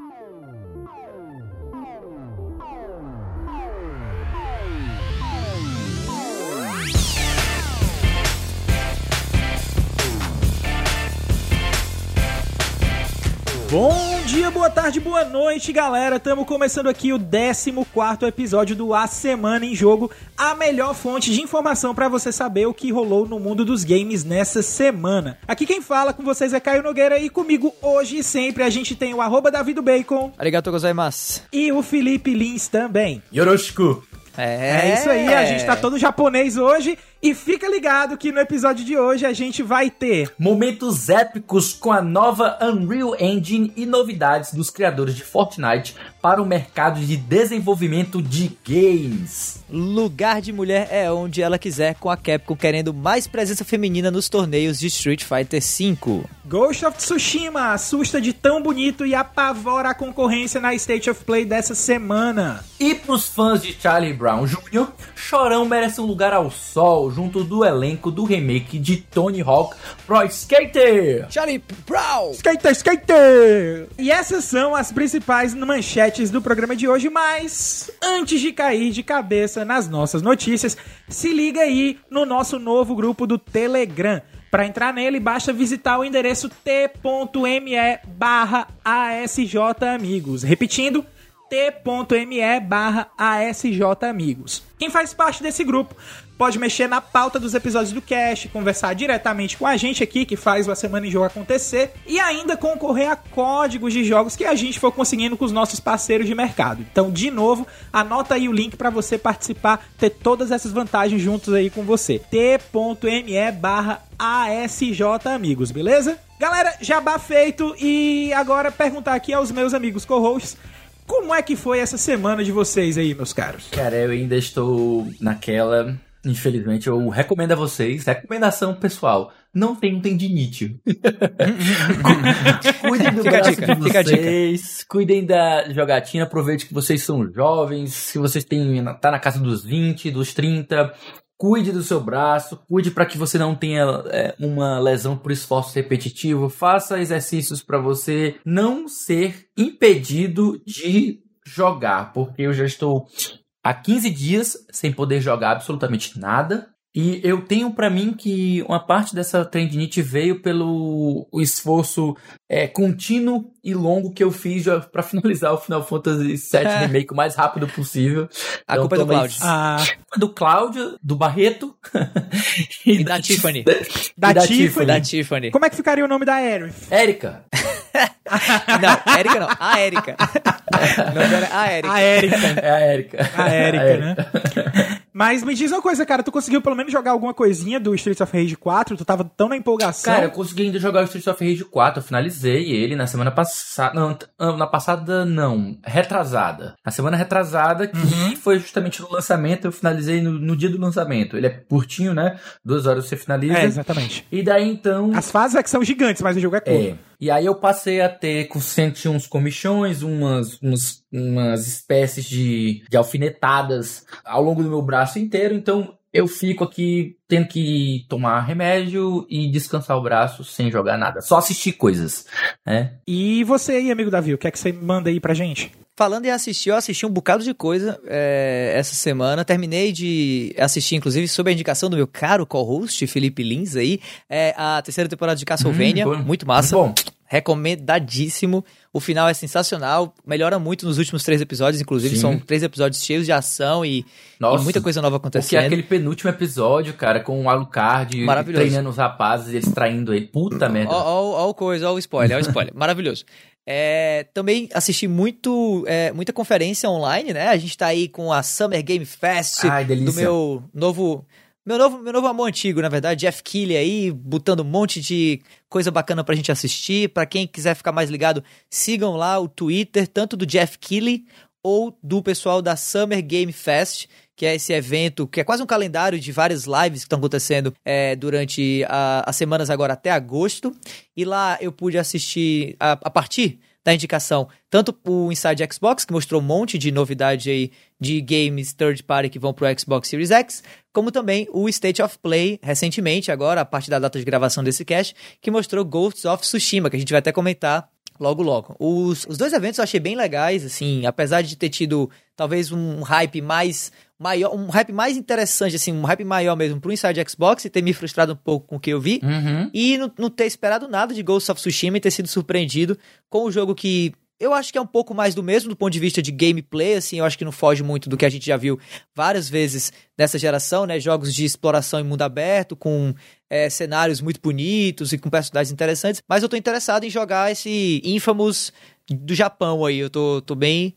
Oh. Bom dia, boa tarde, boa noite, galera. Estamos começando aqui o 14 episódio do A Semana em Jogo, a melhor fonte de informação para você saber o que rolou no mundo dos games nessa semana. Aqui quem fala com vocês é Caio Nogueira e comigo hoje e sempre a gente tem o arroba Davido Bacon. Arigato gozaimasu. E o Felipe Lins também. Yoroshiku. É, é isso aí, a gente tá todo japonês hoje e fica ligado que no episódio de hoje a gente vai ter momentos épicos com a nova Unreal Engine e novidades dos criadores de Fortnite para o mercado de desenvolvimento de games. Lugar de mulher é onde ela quiser, com a Capcom querendo mais presença feminina nos torneios de Street Fighter V. Ghost of Tsushima assusta de tão bonito e apavora a concorrência na State of Play dessa semana. E pros fãs de Charlie Brown Jr., Chorão merece um lugar ao sol junto do elenco do remake de Tony Hawk Pro Skater. Charlie Brown! Skater, skater! E essas são as principais manchetes do programa de hoje, mas antes de cair de cabeça nas nossas notícias, se liga aí no nosso novo grupo do Telegram. Para entrar nele, basta visitar o endereço t.me barra asjamigos. Repetindo, t.me barra asjamigos. Quem faz parte desse grupo pode mexer na pauta dos episódios do cast, conversar diretamente com a gente aqui, que faz a Semana em Jogo acontecer, e ainda concorrer a códigos de jogos que a gente for conseguindo com os nossos parceiros de mercado. Então, de novo, anota aí o link para você participar, ter todas essas vantagens juntos aí com você. t.me barra amigos, beleza? Galera, jabá feito e agora perguntar aqui aos meus amigos co-hosts como é que foi essa semana de vocês aí, meus caros? Cara, eu ainda estou naquela. Infelizmente, eu recomendo a vocês, recomendação pessoal, não tenham tendinite. cuidem do Fica braço dica, de vocês, cuidem da jogatina, aproveite que vocês são jovens, que vocês têm, tá na casa dos 20, dos 30, cuide do seu braço, cuide para que você não tenha é, uma lesão por esforço repetitivo, faça exercícios para você não ser impedido de jogar, porque eu já estou há 15 dias sem poder jogar absolutamente nada. E eu tenho para mim que uma parte dessa tendinite veio pelo o esforço é, contínuo e longo que eu fiz para finalizar o Final Fantasy VII Remake o mais rápido possível. A culpa é do Cláudio. Ah, Do Cláudio, do Barreto E da Tiffany. Da e da Tiffany. Tiffany. Da Tiffany. como é que ficaria o nome da Aerith? Érica. Não, Érica não. A Érica. Não a Érica. A Erika. É a Érica. A Erika, né? Mas me diz uma coisa, cara, tu conseguiu pelo menos jogar alguma coisinha do Streets of Rage 4? Tu tava tão na empolgação. Cara, eu consegui ainda jogar o Street of Rage 4. Eu finalizei ele na semana passada. Não, ah, na passada não. Retrasada. Na semana retrasada, que foi justamente no lançamento. Eu finalizei no, no dia do lançamento. Ele é curtinho, né? Duas horas você finaliza. é, exatamente. E daí então. As fases é que são gigantes, mas o jogo é curto. É. E aí eu passei a ter, senti uns comichões, umas, umas, umas espécies de, de alfinetadas ao longo do meu braço inteiro. Então eu fico aqui tendo que tomar remédio e descansar o braço sem jogar nada. Só assistir coisas, né? E você aí, amigo Davi, o que é que você manda aí pra gente? Falando em assistir, eu assisti um bocado de coisa é, essa semana. Terminei de assistir, inclusive, sob a indicação do meu caro co-host, Felipe Lins aí, é, a terceira temporada de Castlevania. Hum, muito massa. Muito bom. Recomendadíssimo. O final é sensacional. Melhora muito nos últimos três episódios. Inclusive, Sim. são três episódios cheios de ação e, e Nossa. muita coisa nova Porque é acontecendo. aquele penúltimo episódio, cara, com o Alucard treinando os rapazes e eles traindo ele. Puta merda. Ó, ó, ó o coisa, ó o spoiler, ó o spoiler. Maravilhoso. É, também assisti muito, é, muita conferência online, né? A gente tá aí com a Summer Game Fest Ai, do meu novo. Meu novo, meu novo amor antigo, na verdade, Jeff Keighley aí, botando um monte de coisa bacana pra gente assistir. Pra quem quiser ficar mais ligado, sigam lá o Twitter, tanto do Jeff Keighley ou do pessoal da Summer Game Fest, que é esse evento que é quase um calendário de várias lives que estão acontecendo é, durante a- as semanas agora até agosto. E lá eu pude assistir a, a partir da indicação tanto o Inside Xbox, que mostrou um monte de novidade aí de games third party que vão pro Xbox Series X, como também o State of Play recentemente, agora, a partir da data de gravação desse cast, que mostrou Ghosts of Tsushima, que a gente vai até comentar Logo, logo. Os, os dois eventos eu achei bem legais, assim, apesar de ter tido talvez um hype mais maior, um hype mais interessante, assim, um hype maior mesmo pro Inside Xbox e ter me frustrado um pouco com o que eu vi. Uhum. E não, não ter esperado nada de Ghost of Tsushima e ter sido surpreendido com o jogo que eu acho que é um pouco mais do mesmo do ponto de vista de gameplay, assim, eu acho que não foge muito do que a gente já viu várias vezes nessa geração, né? Jogos de exploração em mundo aberto, com é, cenários muito bonitos e com personagens interessantes. Mas eu tô interessado em jogar esse Infamous do Japão aí, eu tô, tô bem,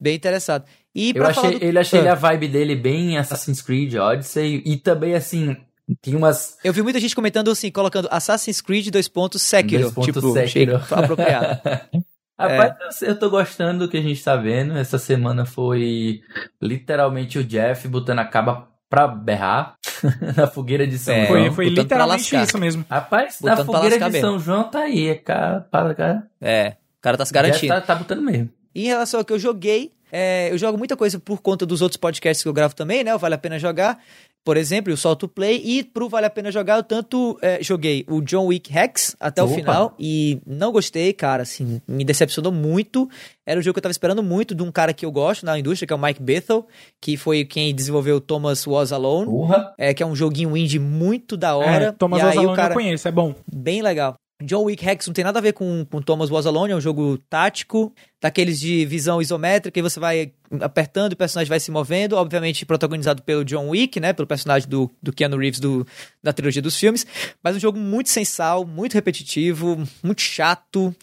bem interessado. E Eu pra falar achei, do- ele achei Ah. a vibe dele bem Assassin's Creed Odyssey e também assim, tem umas Eu vi muita gente comentando assim, colocando Assassin's Creed 2 pontos Sekiro. Dois pontos tipo, achei Sekiro. apropriado. Rapaz, eu tô gostando do que a gente tá vendo. Essa semana foi literalmente o Jeff botando a caba pra berrar na fogueira de São É, João. Foi, literalmente isso mesmo. Rapaz, Botando na fogueira de São João tá aí. É cara, para, cara. É, o cara tá se Jeff garantindo. tá, tá botando mesmo. E em relação ao que eu joguei, é, eu jogo muita coisa por conta dos outros podcasts que eu gravo também, né? O Vale a Pena Jogar, por exemplo, o Solto Play. E pro Vale a Pena Jogar, eu tanto é, joguei o John Wick Hex até o Opa. final e não gostei, cara, assim, me decepcionou muito. Era um jogo que eu tava esperando muito de um cara que eu gosto na indústria, que é o Mike Bethel, que foi quem desenvolveu Thomas Was Alone. Porra. É, que é um joguinho indie muito da hora. É, Thomas e aí Ozalone o cara eu conheço, é bom. bem legal. John Wick Hex não tem nada a ver com, com Thomas Was Alone, é um jogo tático, daqueles de visão isométrica, e você vai apertando o personagem vai se movendo, obviamente protagonizado pelo John Wick, né, pelo personagem do, do Keanu Reeves do, da trilogia dos filmes, mas um jogo muito sem sal, muito repetitivo, muito chato,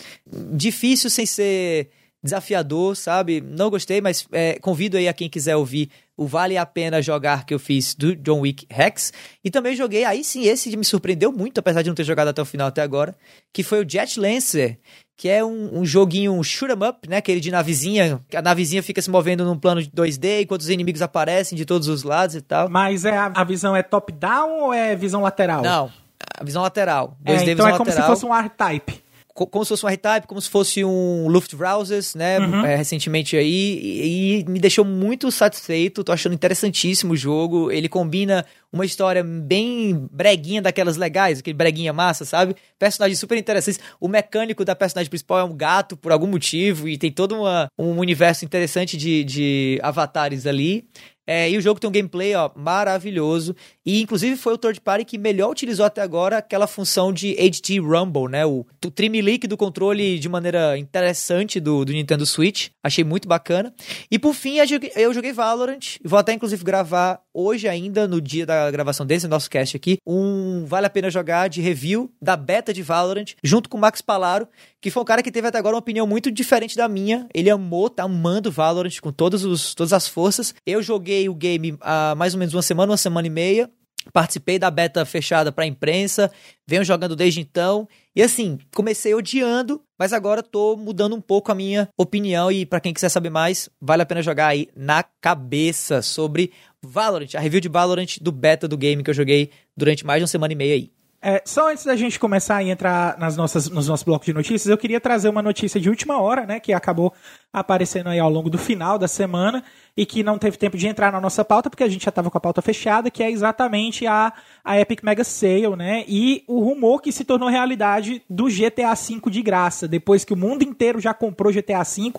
difícil sem ser desafiador, sabe? Não gostei, mas é, convido aí a quem quiser ouvir o Vale a Pena Jogar que eu fiz do John Wick Rex. E também joguei, aí sim, esse me surpreendeu muito, apesar de não ter jogado até o final até agora, que foi o Jet Lancer, que é um, um joguinho um shoot 'em up, né? Aquele de navezinha, que a navezinha fica se movendo num plano de 2D enquanto os inimigos aparecem de todos os lados e tal. Mas é, a, a visão é top-down ou é visão lateral? Não, a visão lateral. É, 2D então visão é como lateral. se fosse um R-Type. Co- como se fosse um R-Type, como se fosse um Luftbrowsers, né, Uhum. é, recentemente aí, e, e me deixou muito satisfeito, tô achando interessantíssimo o jogo, ele combina uma história bem breguinha daquelas legais, aquele breguinha massa, sabe? Personagens super interessantes, o mecânico da personagem principal é um gato por algum motivo, e tem todo uma, um universo interessante de, de avatares ali, é, e o jogo tem um gameplay ó, maravilhoso. E inclusive foi o third party que melhor utilizou até agora aquela função de HD Rumble, né? O, o trim-leak do controle de maneira interessante do, do Nintendo Switch. Achei muito bacana. E por fim, eu joguei, eu joguei Valorant. Vou até inclusive gravar hoje ainda, no dia da gravação desse nosso cast aqui, um Vale a Pena Jogar de review da beta de Valorant, junto com o Max Palaro, que foi um cara que teve até agora uma opinião muito diferente da minha. Ele amou, tá amando Valorant com todos os, todas as forças. Eu joguei o game há mais ou menos uma semana, uma semana e meia. Participei da beta fechada pra imprensa, venho jogando desde então. E assim, comecei odiando, mas agora tô mudando um pouco a minha opinião. E pra quem quiser saber mais, vale a pena jogar aí na cabeça sobre Valorant, a review de Valorant do beta do game que eu joguei durante mais de uma semana e meia aí. É, só antes da gente começar a entrar nas nossas, nos nossos blocos de notícias, eu queria trazer uma notícia de última hora, né? Que acabou aparecendo aí ao longo do final da semana e que não teve tempo de entrar na nossa pauta, porque a gente já estava com a pauta fechada, que é exatamente a, a Epic Mega Sale, né? E o rumor que se tornou realidade do GTA V de graça. Depois que o mundo inteiro já comprou GTA V,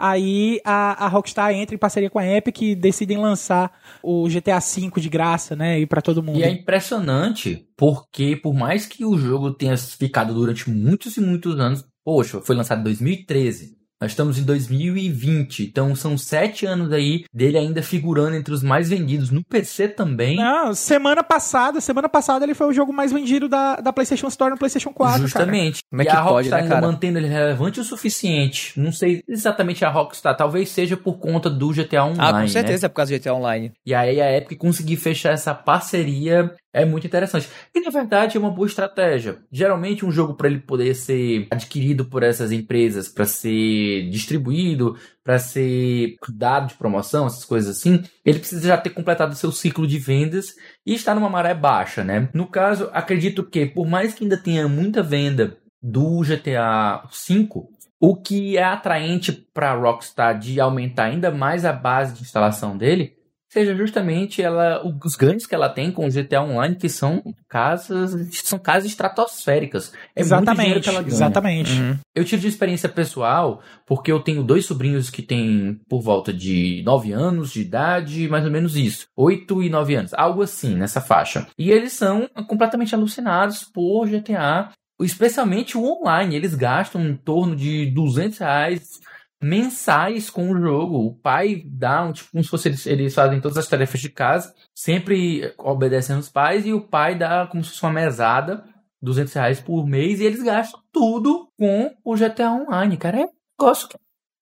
aí a, a Rockstar entra em parceria com a Epic e decidem lançar o GTA V de graça, né? E para todo mundo. E é impressionante porque, por mais que o jogo tenha ficado durante muitos e muitos anos, poxa, foi lançado em 2013. Nós estamos em 2020, então são sete anos aí dele ainda figurando entre os mais vendidos no PC também. Não, semana passada, semana passada ele foi o jogo mais vendido da, da PlayStation Store no PlayStation 4, cara. Justamente. Como é e que a pode, Rockstar né, ainda cara? mantendo ele relevante o suficiente. Não sei exatamente a Rockstar, talvez seja por conta do GTA Online. Ah, com né? certeza é por causa do GTA Online. E aí a Epic conseguir fechar essa parceria é muito interessante. E na verdade é uma boa estratégia. Geralmente um jogo para ele poder ser adquirido por essas empresas, para ser distribuído, para ser dado de promoção, essas coisas assim, ele precisa já ter completado seu ciclo de vendas e estar numa maré baixa, né? No caso, acredito que por mais que ainda tenha muita venda do GTA V, o que é atraente para Rockstar de aumentar ainda mais a base de instalação dele seja justamente ela, os ganhos que ela tem com o GTA Online, que são casas, são casas estratosféricas. É muito dinheiro exatamente, que ela ganha. exatamente. Uhum. Eu tiro de experiência pessoal, porque eu tenho dois sobrinhos que têm por volta de 9 anos de idade, mais ou menos isso. 8 e 9 anos, algo assim, nessa faixa. E eles são completamente alucinados por GTA, especialmente o online. Eles gastam em torno de 200 reais mensais com o jogo. O pai dá um tipo como se fosse eles, eles fazem todas as tarefas de casa, sempre obedecendo os pais, e o pai dá como se fosse uma mesada, 200 reais por mês, e eles gastam tudo com o GTA Online, cara. É um negócio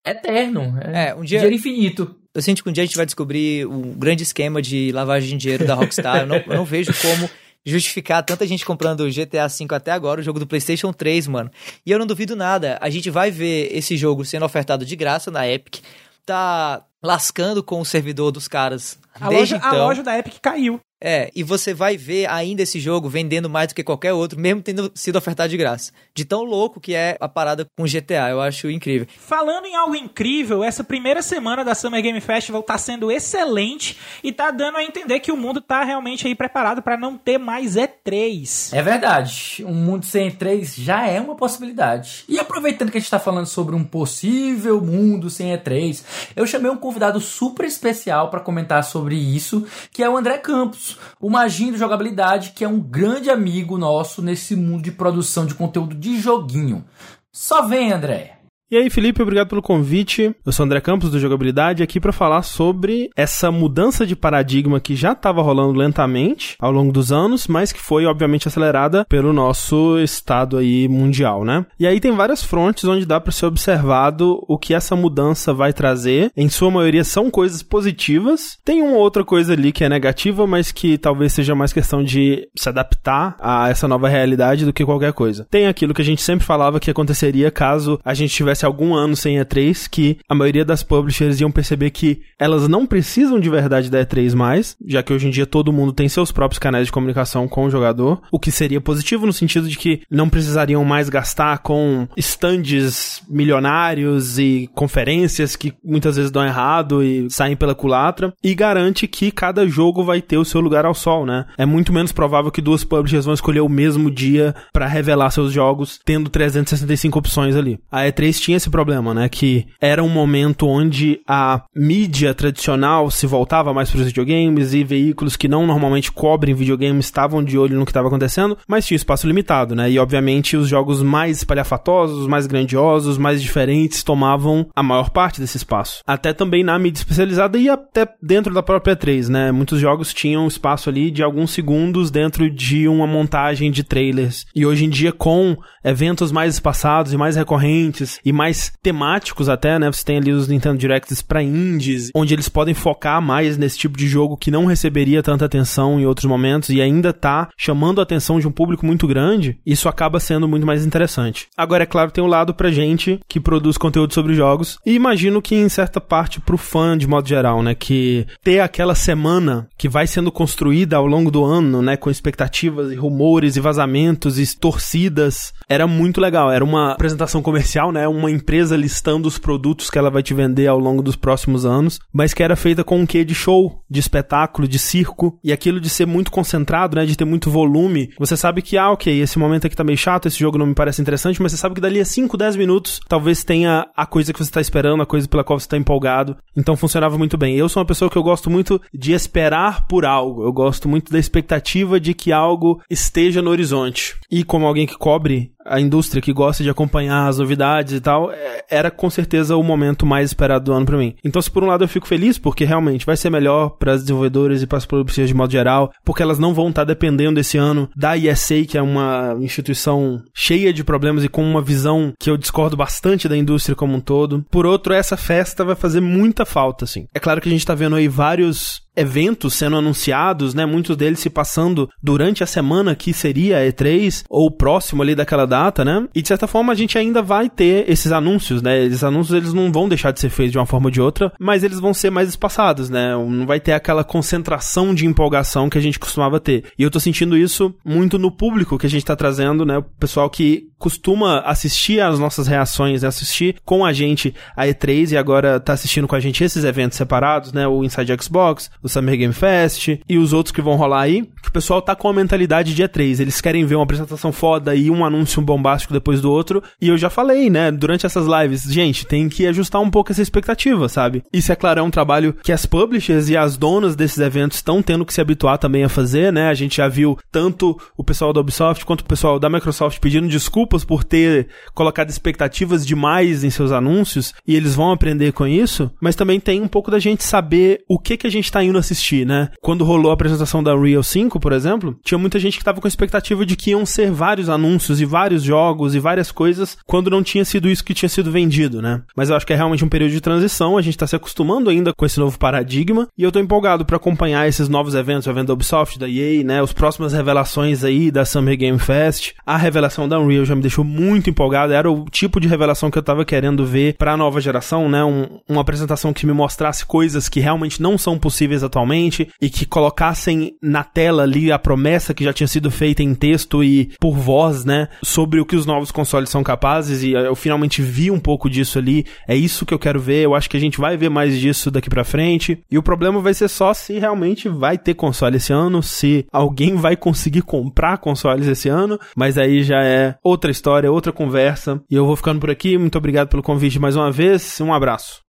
eterno. É, É, um dia. dinheiro infinito. Eu sinto que um dia a gente vai descobrir um grande esquema de lavagem de dinheiro da Rockstar. Eu não, eu não vejo como justificar tanta gente comprando o GTA V até agora, o jogo do PlayStation 3, mano. E eu não duvido nada. A gente vai ver esse jogo sendo ofertado de graça na Epic. Tá lascando com o servidor dos caras A desde loja, a então. loja da Epic caiu. É, e você vai ver ainda esse jogo vendendo mais do que qualquer outro, mesmo tendo sido ofertado de graça. De tão louco que é a parada com GTA, eu acho incrível. Falando em algo incrível, essa primeira semana da Summer Game Festival tá sendo excelente e tá dando a entender que o mundo tá realmente aí preparado pra não ter mais E3. É verdade. Um mundo sem E3 já é uma possibilidade. E aproveitando que a gente está falando sobre um possível mundo sem E3, eu chamei um convidado super especial para comentar sobre isso, que é o André Campos, o maginho de jogabilidade, que é um grande amigo nosso nesse mundo de produção de conteúdo de joguinho. Só vem, André. E aí, Felipe, obrigado pelo convite. Eu sou André Campos do Jogabilidade, aqui para falar sobre essa mudança de paradigma que já estava rolando lentamente ao longo dos anos, mas que foi obviamente acelerada pelo nosso estado aí mundial, né? E aí tem várias frontes onde dá para ser observado o que essa mudança vai trazer. Em sua maioria são coisas positivas. Tem uma outra coisa ali que é negativa, mas que talvez seja mais questão de se adaptar a essa nova realidade do que qualquer coisa. Tem aquilo que a gente sempre falava que aconteceria caso a gente tivesse algum ano sem E3, que a maioria das publishers iam perceber que elas não precisam de verdade da E3 mais, já que hoje em dia todo mundo tem seus próprios canais de comunicação com o jogador, o que seria positivo no sentido de que não precisariam mais gastar com estandes milionários e conferências que muitas vezes dão errado e saem pela culatra, e garante que cada jogo vai ter o seu lugar ao sol, né? É muito menos provável que duas publishers vão escolher o mesmo dia para revelar seus jogos, tendo 365 opções ali. A E3 tinha esse problema, né? Que era um momento onde a mídia tradicional se voltava mais para os videogames e veículos que não normalmente cobrem videogames estavam de olho no que estava acontecendo, mas tinha espaço limitado, né? E obviamente os jogos mais espalhafatosos, mais grandiosos, mais diferentes tomavam a maior parte desse espaço. Até também na mídia especializada e até dentro da própria E3, né? Muitos jogos tinham espaço ali de alguns segundos dentro de uma montagem de trailers. E hoje em dia com eventos mais espaçados e mais recorrentes e mais temáticos até, né? Você tem ali os Nintendo Directs para indies, onde eles podem focar mais nesse tipo de jogo que não receberia tanta atenção em outros momentos e ainda tá chamando a atenção de um público muito grande. Isso acaba sendo muito mais interessante. Agora, é claro, tem um lado pra gente que produz conteúdo sobre jogos e imagino que em certa parte pro fã de modo geral, né? Que ter aquela semana que vai sendo construída ao longo do ano, né? Com expectativas e rumores e vazamentos e torcidas, era muito legal. Era uma apresentação comercial, né? Uma empresa listando os produtos que ela vai te vender ao longo dos próximos anos, mas que era feita com um quê de show, de espetáculo, de circo, e aquilo de ser muito concentrado, né? De ter muito volume. Você sabe que, ah, ok, esse momento aqui tá meio chato, esse jogo não me parece interessante, mas você sabe que dali a 5, 10 minutos, talvez tenha a coisa que você tá esperando, a coisa pela qual você tá empolgado. Então funcionava muito bem. Eu sou uma pessoa que eu gosto muito de esperar por algo. Eu gosto muito da expectativa de que algo esteja no horizonte. E como alguém que cobre a indústria que gosta de acompanhar as novidades e tal, é- era com certeza o momento mais esperado do ano pra mim. Então, se por um lado eu fico feliz, porque realmente vai ser melhor para as desenvolvedoras e para as publicidades de modo geral, porque elas não vão estar dependendo esse ano da ESA, que é uma instituição cheia de problemas e com uma visão que eu discordo bastante da indústria como um todo. Por outro, essa festa vai fazer muita falta, assim. É claro que a gente tá vendo aí vários eventos sendo anunciados, né? Muitos deles se passando durante a semana que seria a E3 ou próximo ali daquela data, né? E de certa forma a gente ainda vai ter esses anúncios, né? Esses anúncios eles não vão deixar de ser feitos de uma forma ou de outra, mas eles vão ser mais espaçados, né? Não vai ter aquela concentração de empolgação que a gente costumava ter. E eu tô sentindo isso muito no público que a gente tá trazendo, né? O pessoal que costuma assistir às nossas reações, né? assistir com a gente a E3 e agora tá assistindo com a gente esses eventos separados, né? O Inside Xbox, o do Summer Game Fest e os outros que vão rolar aí, que o pessoal tá com a mentalidade de E3. Eles querem ver uma apresentação foda e um anúncio bombástico depois do outro. E eu já falei, né, durante essas lives, gente, tem que ajustar um pouco essa expectativa, sabe? Isso, é claro, é um trabalho que as publishers e as donas desses eventos estão tendo que se habituar também a fazer, né? A gente já viu tanto o pessoal da Ubisoft quanto o pessoal da Microsoft pedindo desculpas por ter colocado expectativas demais em seus anúncios e eles vão aprender com isso, mas também tem um pouco da gente saber o que que a gente tá indo assistir, né? Quando rolou a apresentação da Unreal 5, por exemplo, tinha muita gente que tava com a expectativa de que iam ser vários anúncios e vários jogos e várias coisas quando não tinha sido isso que tinha sido vendido, né? Mas eu acho que é realmente um período de transição, a gente tá se acostumando ainda com esse novo paradigma e eu tô empolgado para acompanhar esses novos eventos, o evento da Ubisoft, da EA, né? Os próximas revelações aí da Summer Game Fest. A revelação da Unreal já me deixou muito empolgado, era o tipo de revelação que eu tava querendo ver para a nova geração, né? Um, uma apresentação que me mostrasse coisas que realmente não são possíveis atualmente e que colocassem na tela ali a promessa que já tinha sido feita em texto e por voz, né? Sobre o que os novos consoles são capazes e eu finalmente vi um pouco disso ali. É isso que eu quero ver. Eu acho que a gente vai ver mais disso daqui para frente. E o problema vai ser só se realmente vai ter console esse ano, se alguém vai conseguir comprar consoles esse ano, mas aí já é outra história, outra conversa. E eu vou ficando por aqui. Muito obrigado pelo convite mais uma vez. Um abraço.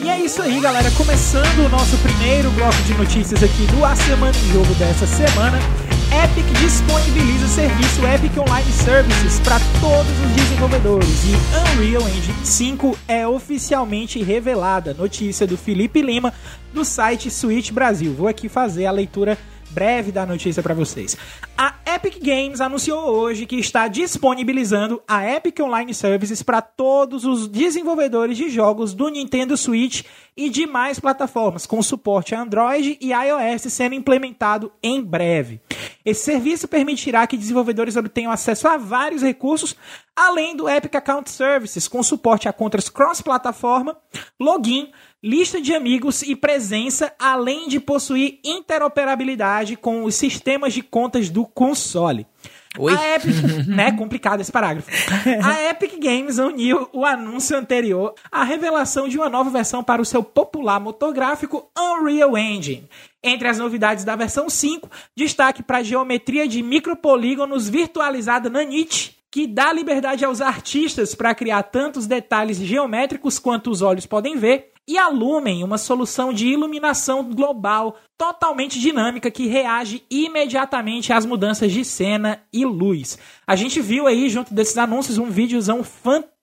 E é isso aí, galera. Começando o nosso primeiro bloco de notícias aqui do A Semana em Jogo dessa semana. Epic disponibiliza o serviço Epic Online Services para todos os desenvolvedores e Unreal Engine 5 é oficialmente revelada. Notícia do Felipe Lima do site Switch Brasil. Vou aqui fazer a leitura breve da notícia para vocês. A Epic Games anunciou hoje que está disponibilizando a Epic Online Services para todos os desenvolvedores de jogos do Nintendo Switch e demais plataformas, com suporte a Android e iOS sendo implementado em breve. Esse serviço permitirá que desenvolvedores obtenham acesso a vários recursos, além do Epic Account Services, com suporte a contas cross-plataforma, login, lista de amigos e presença, além de possuir interoperabilidade com os sistemas de contas do console. Oi? A Epic, né? Complicado esse parágrafo. A Epic Games uniu o anúncio anterior à revelação de uma nova versão para o seu popular motor gráfico Unreal Engine. Entre as novidades da versão 5, destaque para a geometria de micropolígonos virtualizada na Nit, que dá liberdade aos artistas para criar tantos detalhes geométricos quanto os olhos podem ver, e a Lumen, uma solução de iluminação global totalmente dinâmica que reage imediatamente às mudanças de cena e luz. A gente viu aí, junto desses anúncios, um videozão fantástico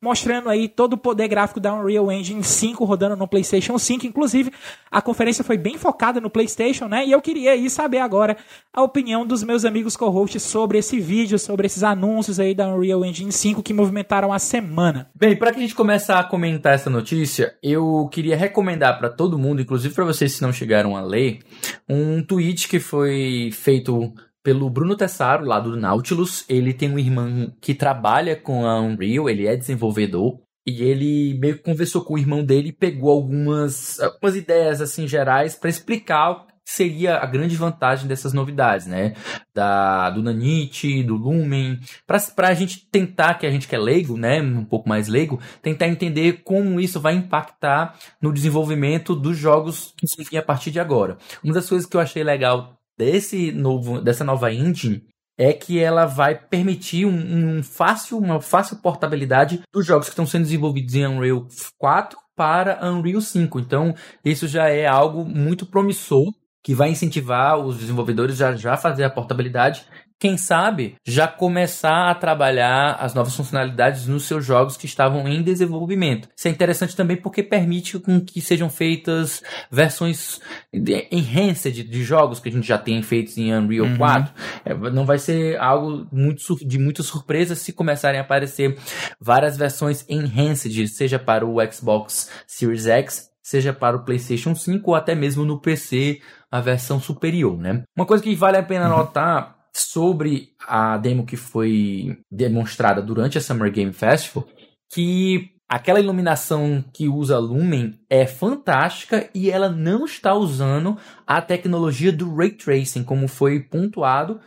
mostrando aí todo o poder gráfico da Unreal Engine 5 rodando no PlayStation 5. Inclusive, a conferência foi bem focada no PlayStation, né? E eu queria aí saber agora a opinião dos meus amigos co-hosts sobre esse vídeo, sobre esses anúncios aí da Unreal Engine 5 que movimentaram a semana. Bem, para que a gente comece a comentar essa notícia, eu queria recomendar para todo mundo, inclusive para vocês que não chegaram a ler, um tweet que foi feito pelo Bruno Tessaro, lá do Nautilus. Ele tem um irmão que trabalha com a Unreal, ele é desenvolvedor. E ele meio que conversou com o irmão dele e pegou algumas, algumas ideias assim gerais para explicar o que seria a grande vantagem dessas novidades, né? Da, do Nanite, do Lumen, para a gente tentar, que a gente que é leigo, né? Um pouco mais leigo, tentar entender como isso vai impactar no desenvolvimento dos jogos que a partir de agora. Uma das coisas que eu achei legal desse novo, dessa nova engine é que ela vai permitir um, um, fácil, uma fácil portabilidade dos jogos que estão sendo desenvolvidos em Unreal 4 para Unreal 5. Então, isso já é algo muito promissor que vai incentivar os desenvolvedores já já fazer a portabilidade quem sabe, já começar a trabalhar as novas funcionalidades nos seus jogos que estavam em desenvolvimento. Isso é interessante também porque permite com que sejam feitas versões enhanced de jogos que a gente já tem feitos em Unreal uhum. 4. É, não vai ser algo muito de muita surpresa se começarem a aparecer várias versões enhanced, seja para o Xbox Series X, seja para o PlayStation 5 ou até mesmo no PC a versão superior, né? Uma coisa que vale a pena uhum. notar sobre a demo que foi demonstrada durante a Summer Game Festival, que aquela iluminação que usa Lumen é fantástica e ela não está usando a tecnologia do ray tracing, como foi pontuado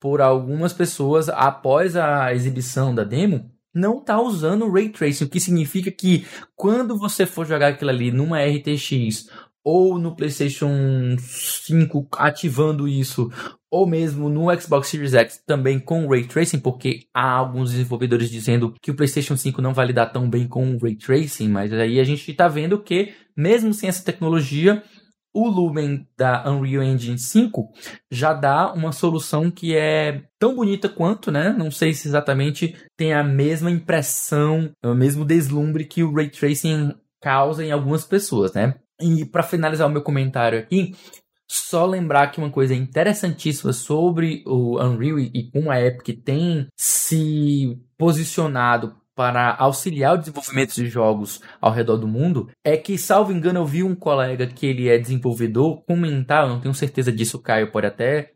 por algumas pessoas após a exibição da demo. Não está usando o ray tracing, o que significa que quando você for jogar aquilo ali numa RTX ou no PlayStation 5 ativando isso, ou mesmo no Xbox Series X também com Ray Tracing, porque há alguns desenvolvedores dizendo que o PlayStation 5 não vai lidar tão bem com Ray Tracing, mas aí a gente está vendo que, mesmo sem essa tecnologia, o Lumen da Unreal Engine 5 já dá uma solução que é tão bonita quanto, né? Não sei se exatamente tem a mesma impressão, o mesmo deslumbre que o Ray Tracing causa em algumas pessoas, né? E para finalizar o meu comentário aqui, só lembrar que uma coisa interessantíssima sobre o Unreal e como a Epic tem se posicionado para auxiliar o desenvolvimento de jogos ao redor do mundo é que, salvo engano, eu vi um colega que ele é desenvolvedor comentar, eu não tenho certeza disso, o Caio pode até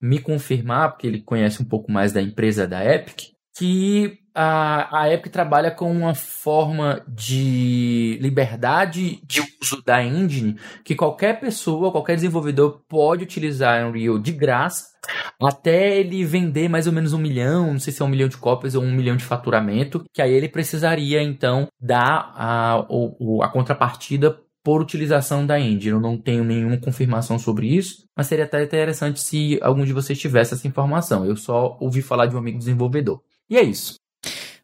me confirmar, porque ele conhece um pouco mais da empresa da Epic, que a, a Epic trabalha com uma forma de liberdade de uso da engine que qualquer pessoa, qualquer desenvolvedor pode utilizar Unreal de graça até ele vender mais ou menos um milhão, não sei se é um milhão de cópias ou um milhão de faturamento, que aí ele precisaria então dar a, a, a contrapartida por utilização da engine. Eu não tenho nenhuma confirmação sobre isso, mas seria até interessante se algum de vocês tivesse essa informação. Eu só ouvi falar de um amigo desenvolvedor. E é isso.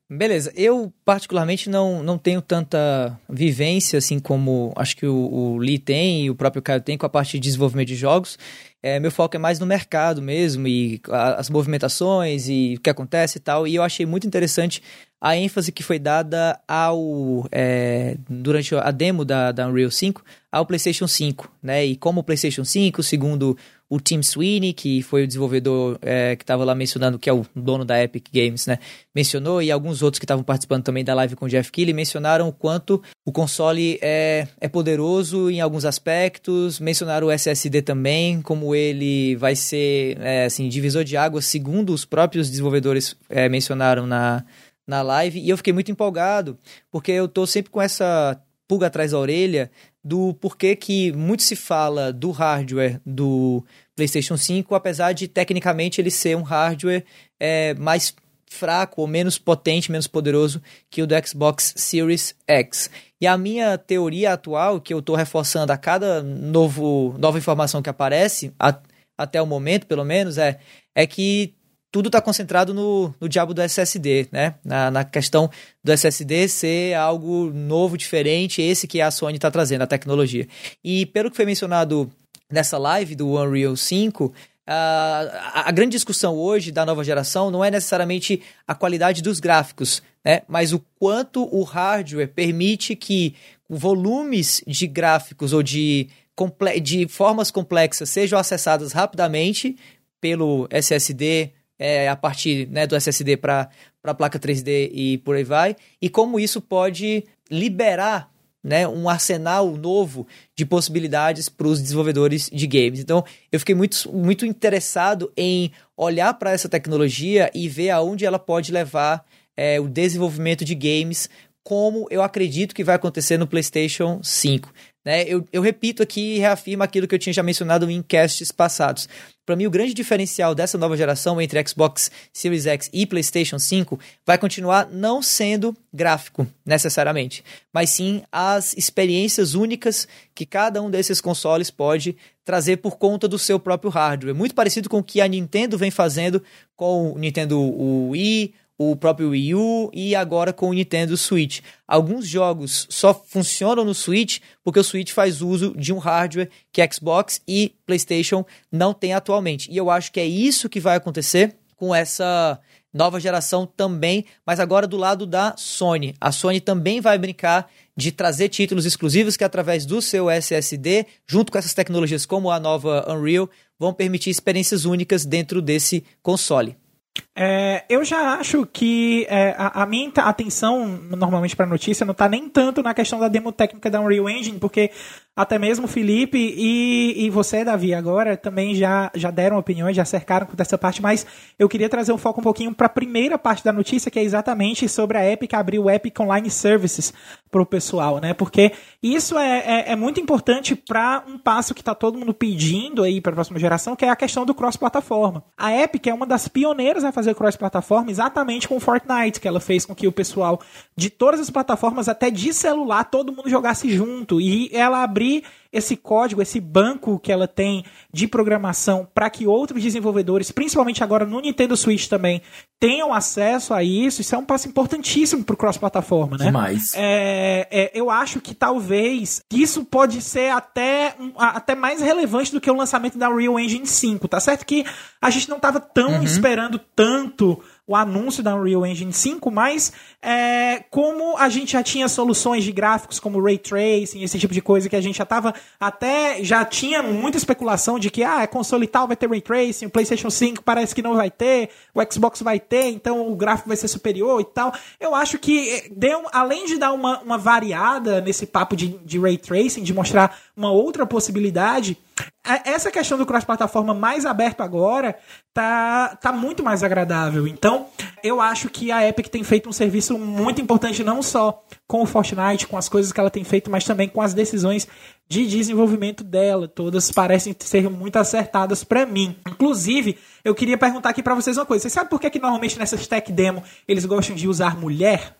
Beleza, eu particularmente não, não tenho tanta vivência assim como acho que o, o Lee tem e o próprio Caio tem com a parte de desenvolvimento de jogos. É, meu foco é mais no mercado mesmo e a, as movimentações e o que acontece e tal. E eu achei muito interessante a ênfase que foi dada ao é, durante a demo da, da Unreal 5 ao PlayStation 5, né? E como o PlayStation 5, segundo o Tim Sweeney, que foi o desenvolvedor é, que estava lá mencionando, que é o dono da Epic Games, né? Mencionou, e alguns outros que estavam participando também da live com o Jeff Keighley mencionaram o quanto o console é, é poderoso em alguns aspectos, mencionaram o SSD também, como ele vai ser, é, assim, divisor de águas, segundo os próprios desenvolvedores é, mencionaram na, na live, e eu fiquei muito empolgado, porque eu tô sempre com essa pulga atrás da orelha do porquê que muito se fala do hardware do PlayStation 5, apesar de tecnicamente ele ser um hardware é, mais fraco ou menos potente, menos poderoso que o do Xbox Series X. E a minha teoria atual, que eu estou reforçando a cada novo, nova informação que aparece, a, até o momento pelo menos, é, é que tudo está concentrado no, no diabo do SSD, né? Na, na, questão do SSD ser algo novo, diferente, esse que a Sony está trazendo, a tecnologia. E pelo que foi mencionado nessa live do Unreal 5, a, a, grande discussão hoje da nova geração não é necessariamente a qualidade dos gráficos, né? mas o quanto o hardware permite que volumes de gráficos ou de, de formas complexas sejam acessadas rapidamente pelo SSD é, a partir né, do SSD para a placa 3D e por aí vai, e como isso pode liberar né, um arsenal novo de possibilidades para os desenvolvedores de games. Então, eu fiquei muito, muito interessado em olhar para essa tecnologia e ver aonde ela pode levar é, o desenvolvimento de games, como eu acredito que vai acontecer no PlayStation 5. Né? Eu, eu repito aqui e reafirmo aquilo que eu tinha já mencionado em casts passados. Para mim, o grande diferencial dessa nova geração entre Xbox Series X e PlayStation 5 vai continuar não sendo gráfico, necessariamente, mas sim as experiências únicas que cada um desses consoles pode trazer por conta do seu próprio hardware. Muito parecido com o que a Nintendo vem fazendo com o Nintendo Wii, o próprio Wii U e agora com o Nintendo Switch. Alguns jogos só funcionam no Switch porque o Switch faz uso de um hardware que Xbox e PlayStation não têm atualmente. E eu acho que é isso que vai acontecer com essa nova geração também, mas agora do lado da Sony. A Sony também vai brincar de trazer títulos exclusivos que através do seu SSD, junto com essas tecnologias como a nova Unreal, vão permitir experiências únicas dentro desse console. É, eu já acho que é, a, a, minha atenção, normalmente para notícia, não está nem tanto na questão da demo técnica da Unreal Engine, porque até mesmo o Felipe e, e você, Davi, agora também já, já deram opiniões, já cercaram com essa parte, mas eu queria trazer um foco um pouquinho para a primeira parte da notícia, que é exatamente sobre a Epic abrir o Epic Online Services para o pessoal, né? Porque isso é, é, é muito importante para um passo que está todo mundo pedindo aí para a próxima geração, que é a questão do cross-plataforma. A Epic é uma das pioneiras a fazer cross-plataforma exatamente com Fortnite, que ela fez com que o pessoal de todas as plataformas, até de celular, todo mundo jogasse junto. E ela abrir esse código, esse banco que ela tem de programação para que outros desenvolvedores, principalmente agora no Nintendo Switch também, tenham acesso a isso, isso é um passo importantíssimo para o cross-plataforma, né? Demais. É, é, eu acho que talvez isso pode ser até, até mais relevante do que o lançamento da Unreal Engine 5, tá certo que a gente não estava tão uhum. esperando tanto o anúncio da Unreal Engine 5, mas é, como a gente já tinha soluções de gráficos como Ray Tracing, esse tipo de coisa que a gente já estava até já tinha muita especulação de que ah, a console tal vai ter Ray Tracing, o PlayStation 5 parece que não vai ter, o Xbox vai ter, então o gráfico vai ser superior e tal. Eu acho que eh, deu, além de dar uma, uma variada nesse papo de, de Ray Tracing, de mostrar uma outra possibilidade, essa questão do cross-plataforma mais aberto agora tá, tá muito mais agradável. Então, eu acho que a Epic tem feito um serviço muito importante, não só com o Fortnite, com as coisas que ela tem feito, mas também com as decisões de desenvolvimento dela. Todas parecem ser muito acertadas para mim. Inclusive, eu queria perguntar aqui para vocês uma coisa. Você sabe por que, que normalmente nessas tech demo eles gostam de usar mulher?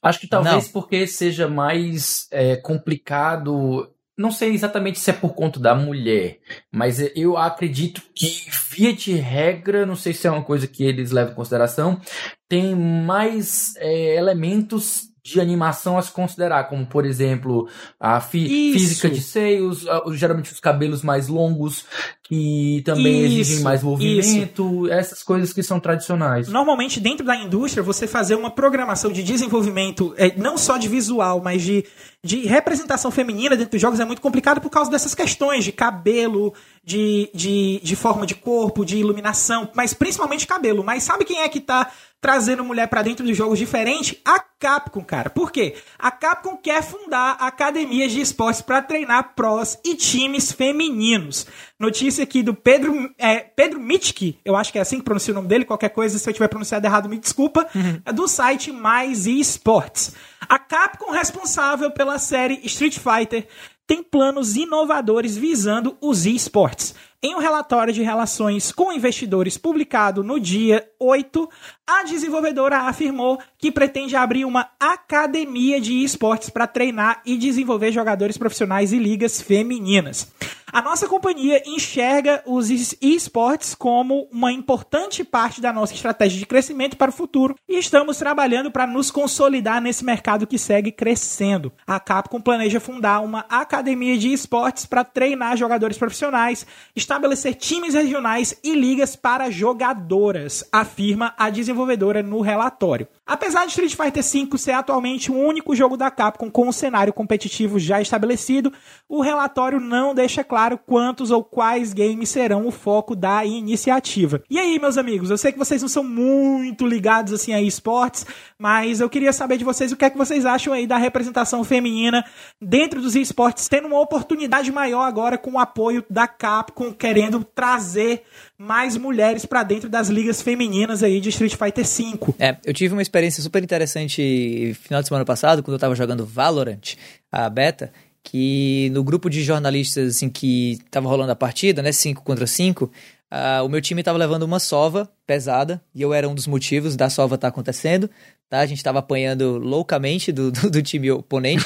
Acho que talvez Não. porque seja mais é, complicado não sei exatamente se é por conta da mulher, mas eu acredito que, via de regra, não sei se é uma coisa que eles levam em consideração, tem mais é, elementos de animação a se considerar, como por exemplo a física de seios, geralmente os cabelos mais longos, que também isso, exigem mais movimento, isso. essas coisas que são tradicionais. Normalmente, dentro da indústria, você fazer uma programação de desenvolvimento, é, não só de visual, mas de, de representação feminina dentro dos jogos é muito complicado por causa dessas questões de cabelo, de, de, de forma de corpo, de iluminação, mas principalmente cabelo. Mas sabe quem é que tá trazendo mulher para dentro dos jogos diferente? A Capcom, cara. Por quê? A Capcom quer fundar academias de esportes para treinar prós e times femininos. Notícia aqui do Pedro, é, Pedro Mitski, eu acho que é assim que pronuncia o nome dele, qualquer coisa, se eu tiver pronunciado errado, me desculpa, uhum. é do site Mais Esports. A Capcom responsável pela série Street Fighter tem planos inovadores visando os esportes. Em um relatório de relações com investidores publicado no dia 8, a desenvolvedora afirmou que pretende abrir uma academia de esportes para treinar e desenvolver jogadores profissionais e ligas femininas. A nossa companhia enxerga os esportes como uma importante parte da nossa estratégia de crescimento para o futuro e estamos trabalhando para nos consolidar nesse mercado que segue crescendo. A Capcom planeja fundar uma academia de esportes para treinar jogadores profissionais, estabelecer times regionais e ligas para jogadoras, afirma a desenvolvedora no relatório. Apesar de Street Fighter V ser atualmente o único jogo da Capcom com um cenário competitivo já estabelecido, o relatório não deixa claro quantos ou quais games serão o foco da iniciativa. E aí, meus amigos, eu sei que vocês não são muito ligados assim a esportes, mas eu queria saber de vocês o que é que vocês acham aí da representação feminina dentro dos esportes, tendo uma oportunidade maior agora com o apoio da Capcom, querendo trazer mais mulheres para dentro das ligas femininas aí de Street Fighter V. É, eu tive uma experiência super interessante final de semana passado, quando eu tava jogando Valorant, a beta, que no grupo de jornalistas assim que tava rolando a partida, né, 5 contra 5, uh, ah, o meu time tava levando uma sova pesada, e eu era um dos motivos da sova estar tá acontecendo, tá? A gente tava apanhando loucamente do, do, do time oponente,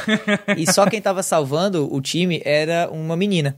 e só quem tava salvando o time era uma menina.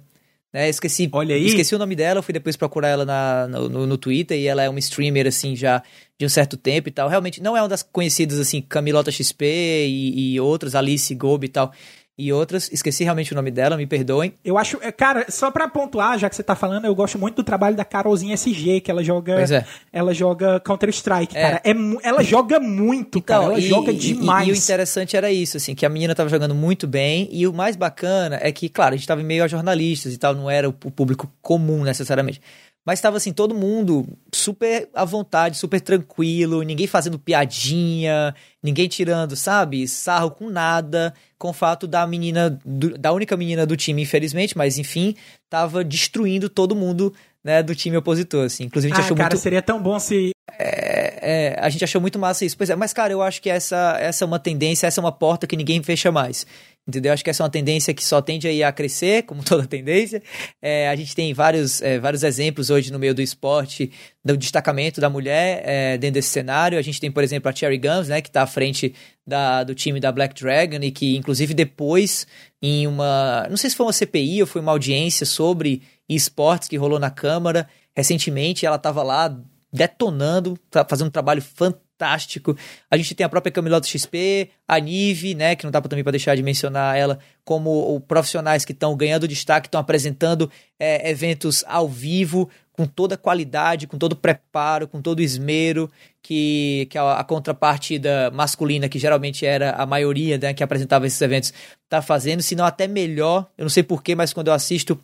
Né, esqueci, Olha aí. esqueci o nome dela, eu fui depois procurar ela na, no, no Twitter e ela é uma streamer, assim, já de um certo tempo e tal. Realmente não é uma das conhecidas, assim, Camilota XP e, e outras, Alice Gobi e tal e outras. Esqueci realmente o nome dela, me perdoem. Eu acho, é, cara, só pra pontuar, já que você tá falando, eu gosto muito do trabalho da Carolzinha SG, que ela joga. É. Ela joga Counter-Strike, é. cara. É, ela joga muito, então, cara. Ela e, joga demais. E, e, o interessante era isso, assim, que a menina tava jogando muito bem. E o mais bacana é que, claro, a gente tava em meio a jornalistas e tal, não era o público comum necessariamente. Mas estava assim, todo mundo super à vontade, super tranquilo, ninguém fazendo piadinha, ninguém tirando, sabe, sarro com nada, com o fato da menina, do, da única menina do time, infelizmente, mas enfim, tava destruindo todo mundo, né, do time opositor, assim. Inclusive, a gente Ah, achou cara, muito... seria tão bom se. É, a gente achou muito massa isso. Pois é, mas, cara, eu acho que essa, essa é uma tendência, essa é uma porta que ninguém fecha mais. Entendeu? Acho que essa é uma tendência que só tende aí a crescer, como toda tendência. É, a gente tem vários, é, vários exemplos hoje no meio do esporte, do destacamento da mulher é, dentro desse cenário. A gente tem, por exemplo, a Cherry Guns, né, que está à frente da, do time da Black Dragon e que, inclusive, depois, em uma. Não sei se foi uma CPI ou foi uma audiência sobre esportes que rolou na Câmara recentemente, ela estava lá detonando, tá fazendo um trabalho fantástico. A gente tem a própria Camilota XP, a Nive, né, que não dá pra, também para deixar de mencionar ela, como o, profissionais que estão ganhando destaque, estão apresentando é, eventos ao vivo, com toda a qualidade, com todo o preparo, com todo o esmero que, que a, a contrapartida masculina, que geralmente era a maioria né, que apresentava esses eventos, tá fazendo, se não até melhor. Eu não sei porquê, mas quando eu assisto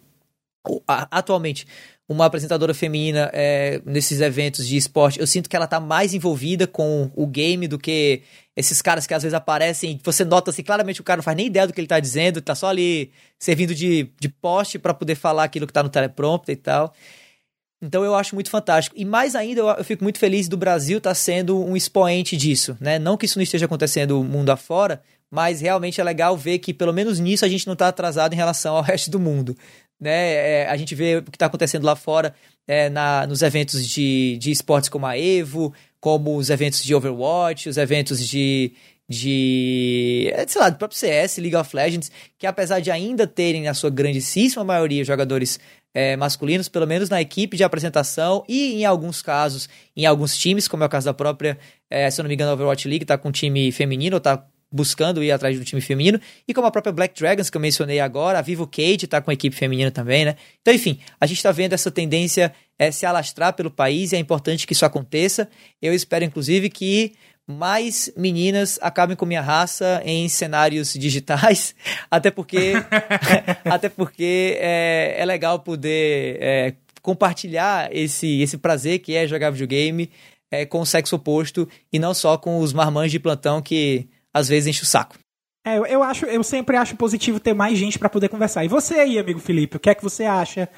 atualmente uma apresentadora feminina é, nesses eventos de esporte, eu sinto que ela tá mais envolvida com o game do que esses caras que às vezes aparecem você nota assim, claramente o cara não faz nem ideia do que ele tá dizendo, tá só ali servindo de, de poste para poder falar aquilo que tá no teleprompter e tal. Então eu acho muito fantástico. E mais ainda, eu, eu fico muito feliz do Brasil estar sendo um expoente disso, né? Não que isso não esteja acontecendo mundo afora, mas realmente é legal ver que pelo menos nisso a gente não está atrasado em relação ao resto do mundo. Né? É, a gente vê o que está acontecendo lá fora é, na, nos eventos de, de esportes como a Evo, como os eventos de Overwatch, os eventos de, de é, sei lá, do próprio CS, League of Legends, que apesar de ainda terem na sua grandíssima maioria jogadores é, masculinos, pelo menos na equipe de apresentação e em alguns casos, em alguns times, como é o caso da própria, é, se eu não me engano, Overwatch League tá com um time feminino, ou tá buscando ir atrás do time feminino, e como a própria Black Dragons, que eu mencionei agora, a Vivo Cage tá com a equipe feminina também, né? Então, enfim, a gente tá vendo essa tendência é, se alastrar pelo país e é importante que isso aconteça. Eu espero, inclusive, que mais meninas acabem com minha raça em cenários digitais, até porque até porque é, é legal poder é, compartilhar esse, esse prazer que é jogar videogame é, com o sexo oposto e não só com os marmães de plantão que às vezes enche o saco. É, eu, eu acho, eu sempre acho positivo ter mais gente pra poder conversar. E você aí, amigo Felipe, o que é que você acha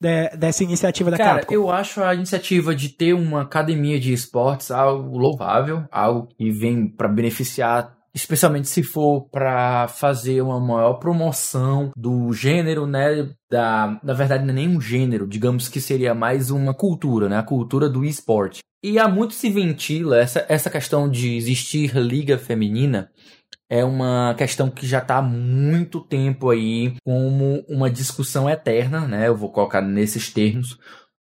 de- dessa iniciativa da Cara, Capcom? eu acho a iniciativa de ter uma academia de esportes algo louvável, algo que vem pra beneficiar, especialmente se for pra fazer uma maior promoção do gênero, né? Da, na verdade, não é nem um gênero, digamos que seria mais uma cultura, né? A cultura do esporte. E há muito se ventila essa, essa questão de existir liga feminina é uma questão que já está há muito tempo aí como uma discussão eterna, né? Eu vou colocar nesses termos,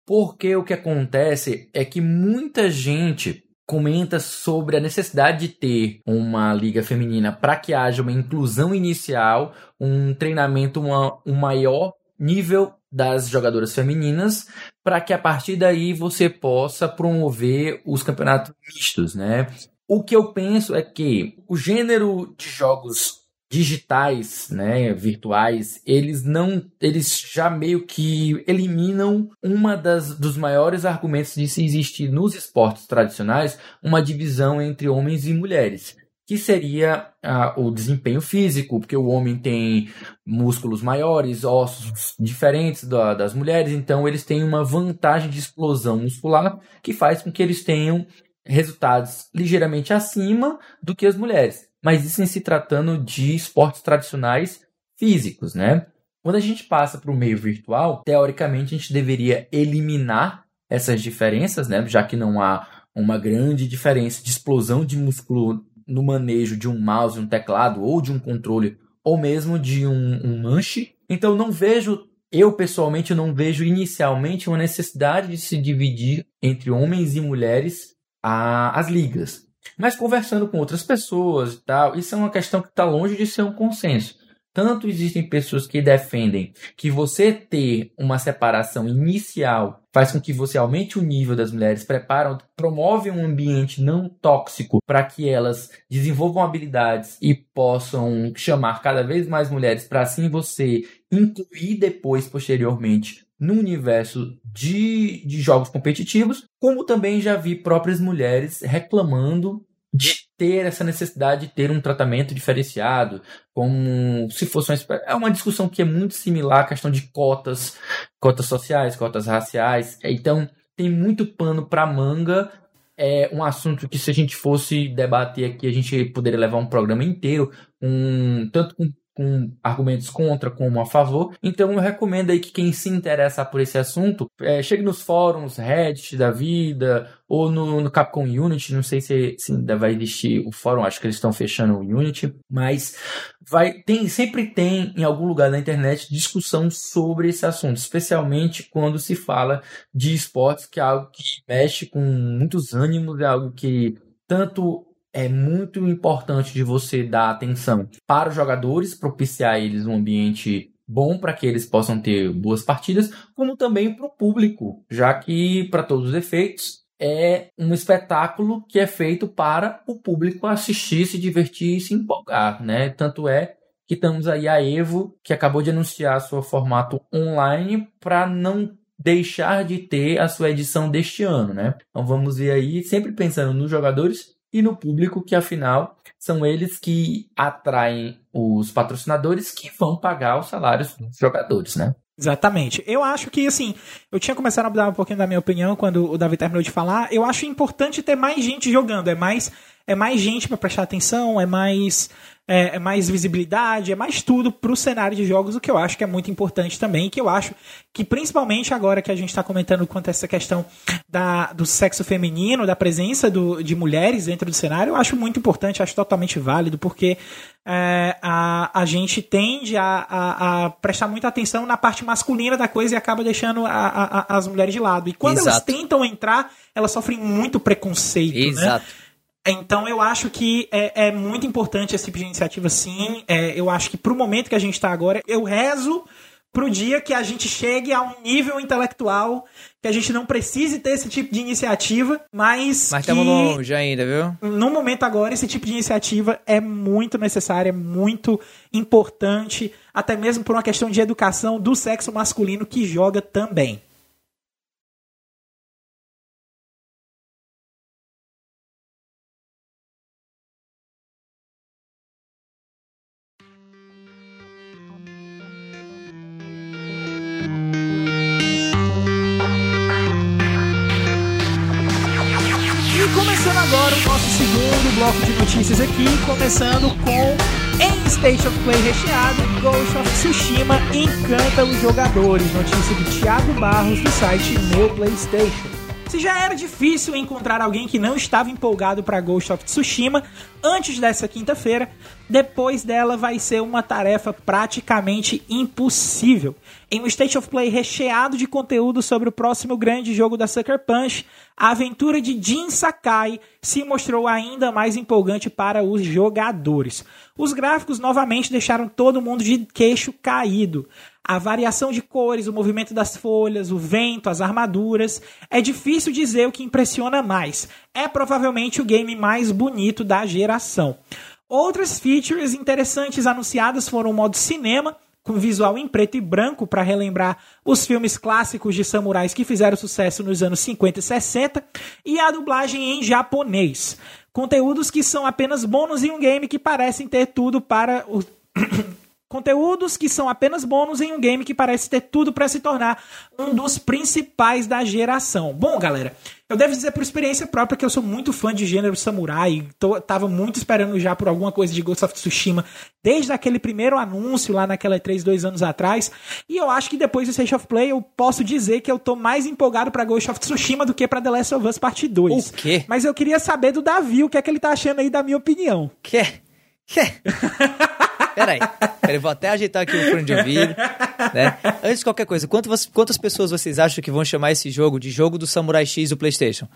porque o que acontece é que muita gente comenta sobre a necessidade de ter uma liga feminina para que haja uma inclusão inicial, um treinamento, uma, um maior nível das jogadoras femininas, para que a partir daí você possa promover os campeonatos mistos, né? O que eu penso é que o gênero de jogos digitais, né, virtuais, eles não, eles já meio que eliminam uma das dos maiores argumentos de se existir nos esportes tradicionais uma divisão entre homens e mulheres, que seria ah, o desempenho físico, porque o homem tem músculos maiores, ossos diferentes da- das mulheres, então eles têm uma vantagem de explosão muscular que faz com que eles tenham resultados ligeiramente acima do que as mulheres. Mas isso em se tratando de esportes tradicionais físicos, né? Quando a gente passa para o meio virtual, teoricamente a gente deveria eliminar essas diferenças, né? Já que não há uma grande diferença de explosão de músculo no manejo de um mouse, um teclado ou de um controle ou mesmo de um, um manche. Então não vejo, eu pessoalmente não vejo inicialmente uma necessidade de se dividir entre homens e mulheres a- as ligas. Mas conversando com outras pessoas e tal, isso é uma questão que está longe de ser um consenso. Tanto existem pessoas que defendem que você ter uma separação inicial faz com que você aumente o nível das mulheres, preparam, promove um ambiente não tóxico para que elas desenvolvam habilidades e possam chamar cada vez mais mulheres para assim você incluir depois, posteriormente, no universo de, de jogos competitivos, como também já vi próprias mulheres reclamando de ter essa necessidade de ter um tratamento diferenciado, como se fosse uma, é uma discussão que é muito similar à questão de cotas, cotas sociais, cotas raciais. Então, tem muito pano para manga. É um assunto que se a gente fosse debater aqui, a gente poderia levar um programa inteiro, um, tanto com com argumentos contra como a favor. Então eu recomendo aí que quem se interessar por esse assunto é, chegue nos fóruns Reddit da vida ou no, no, Capcom Unity. Não sei se, se ainda vai existir o fórum, acho que eles estão fechando o Unity, mas vai tem sempre tem em algum lugar da internet discussão sobre esse assunto, especialmente quando se fala de esportes, que é algo que mexe com muitos ânimos, é algo que tanto é muito importante de você dar atenção para os jogadores, propiciar eles um ambiente bom para que eles possam ter boas partidas, como também para o público, já que, para todos os efeitos, é um espetáculo que é feito para o público assistir, se divertir e se empolgar, né? Tanto é que estamos aí a Evo, que acabou de anunciar seu formato online para não deixar de ter a sua edição deste ano, né? Então vamos ver aí, sempre pensando nos jogadores e no público, que afinal são eles que atraem os patrocinadores que vão pagar os salários dos jogadores, né? Exatamente. Eu acho que, assim, eu tinha começado a mudar um pouquinho da minha opinião quando o Davi terminou de falar. Eu acho importante ter mais gente jogando. É mais, é mais gente para prestar atenção, é mais é, é, mais visibilidade, é mais tudo para o cenário de jogos, o que eu acho que é muito importante também, que eu acho que principalmente agora que a gente está comentando quanto a essa questão da, do sexo feminino, da presença do, de mulheres dentro do cenário, eu acho muito importante, acho totalmente válido, porque é, a, a gente tende a, a, a, prestar muita atenção na parte masculina da coisa e acaba deixando a, as mulheres de lado. E quando Exato. elas tentam entrar, elas sofrem muito preconceito. Né? Exato. Né? Então eu acho que é, é, muito importante esse tipo de iniciativa, sim. É, eu acho que pro momento que a gente está agora, eu rezo pro dia que a gente chegue a um nível intelectual que a gente não precise ter esse tipo de iniciativa, mas. Mas estamos longe ainda, viu? No momento agora, esse tipo de iniciativa é muito necessária, é muito importante, até mesmo por uma questão de educação do sexo masculino que joga também. Jogadores. Notícia do Thiago Barros do site Meu PlayStation. Se já era difícil encontrar alguém que não estava empolgado para Ghost of Tsushima antes dessa quinta-feira, depois dela vai ser uma tarefa praticamente impossível. Em um State of Play recheado de conteúdo sobre o próximo grande jogo da Sucker Punch, a aventura de Jin Sakai se mostrou ainda mais empolgante para os jogadores. Os gráficos novamente deixaram todo mundo de queixo caído a variação de cores, o movimento das folhas, o vento, as armaduras. É difícil dizer o que impressiona mais. É provavelmente o game mais bonito da geração. Outras features interessantes anunciadas foram o modo cinema, com visual em preto e branco para relembrar os filmes clássicos de samurais que fizeram sucesso nos anos 50 e 60, e a dublagem em japonês. Conteúdos que são apenas bônus em um game que parecem ter tudo para o Conteúdos que são apenas bônus em um game que parece ter tudo para se tornar um dos principais da geração. Bom, galera, eu devo dizer por experiência própria que eu sou muito fã de gênero samurai. Tô, tava muito esperando já por alguma coisa de Ghost of Tsushima desde aquele primeiro anúncio lá naquela E3 dois anos atrás. E eu acho que depois do State of Play eu posso dizer que eu tô mais empolgado para Ghost of Tsushima do que para The Last of Us Part 2. O quê? Mas eu queria saber do Davi o que é que ele tá achando aí da minha opinião. Quê? Quê? Peraí, peraí, vou até ajeitar aqui o fone de ouvido. Né? Antes de qualquer coisa, quantas, quantas pessoas vocês acham que vão chamar esse jogo de jogo do Samurai X do PlayStation?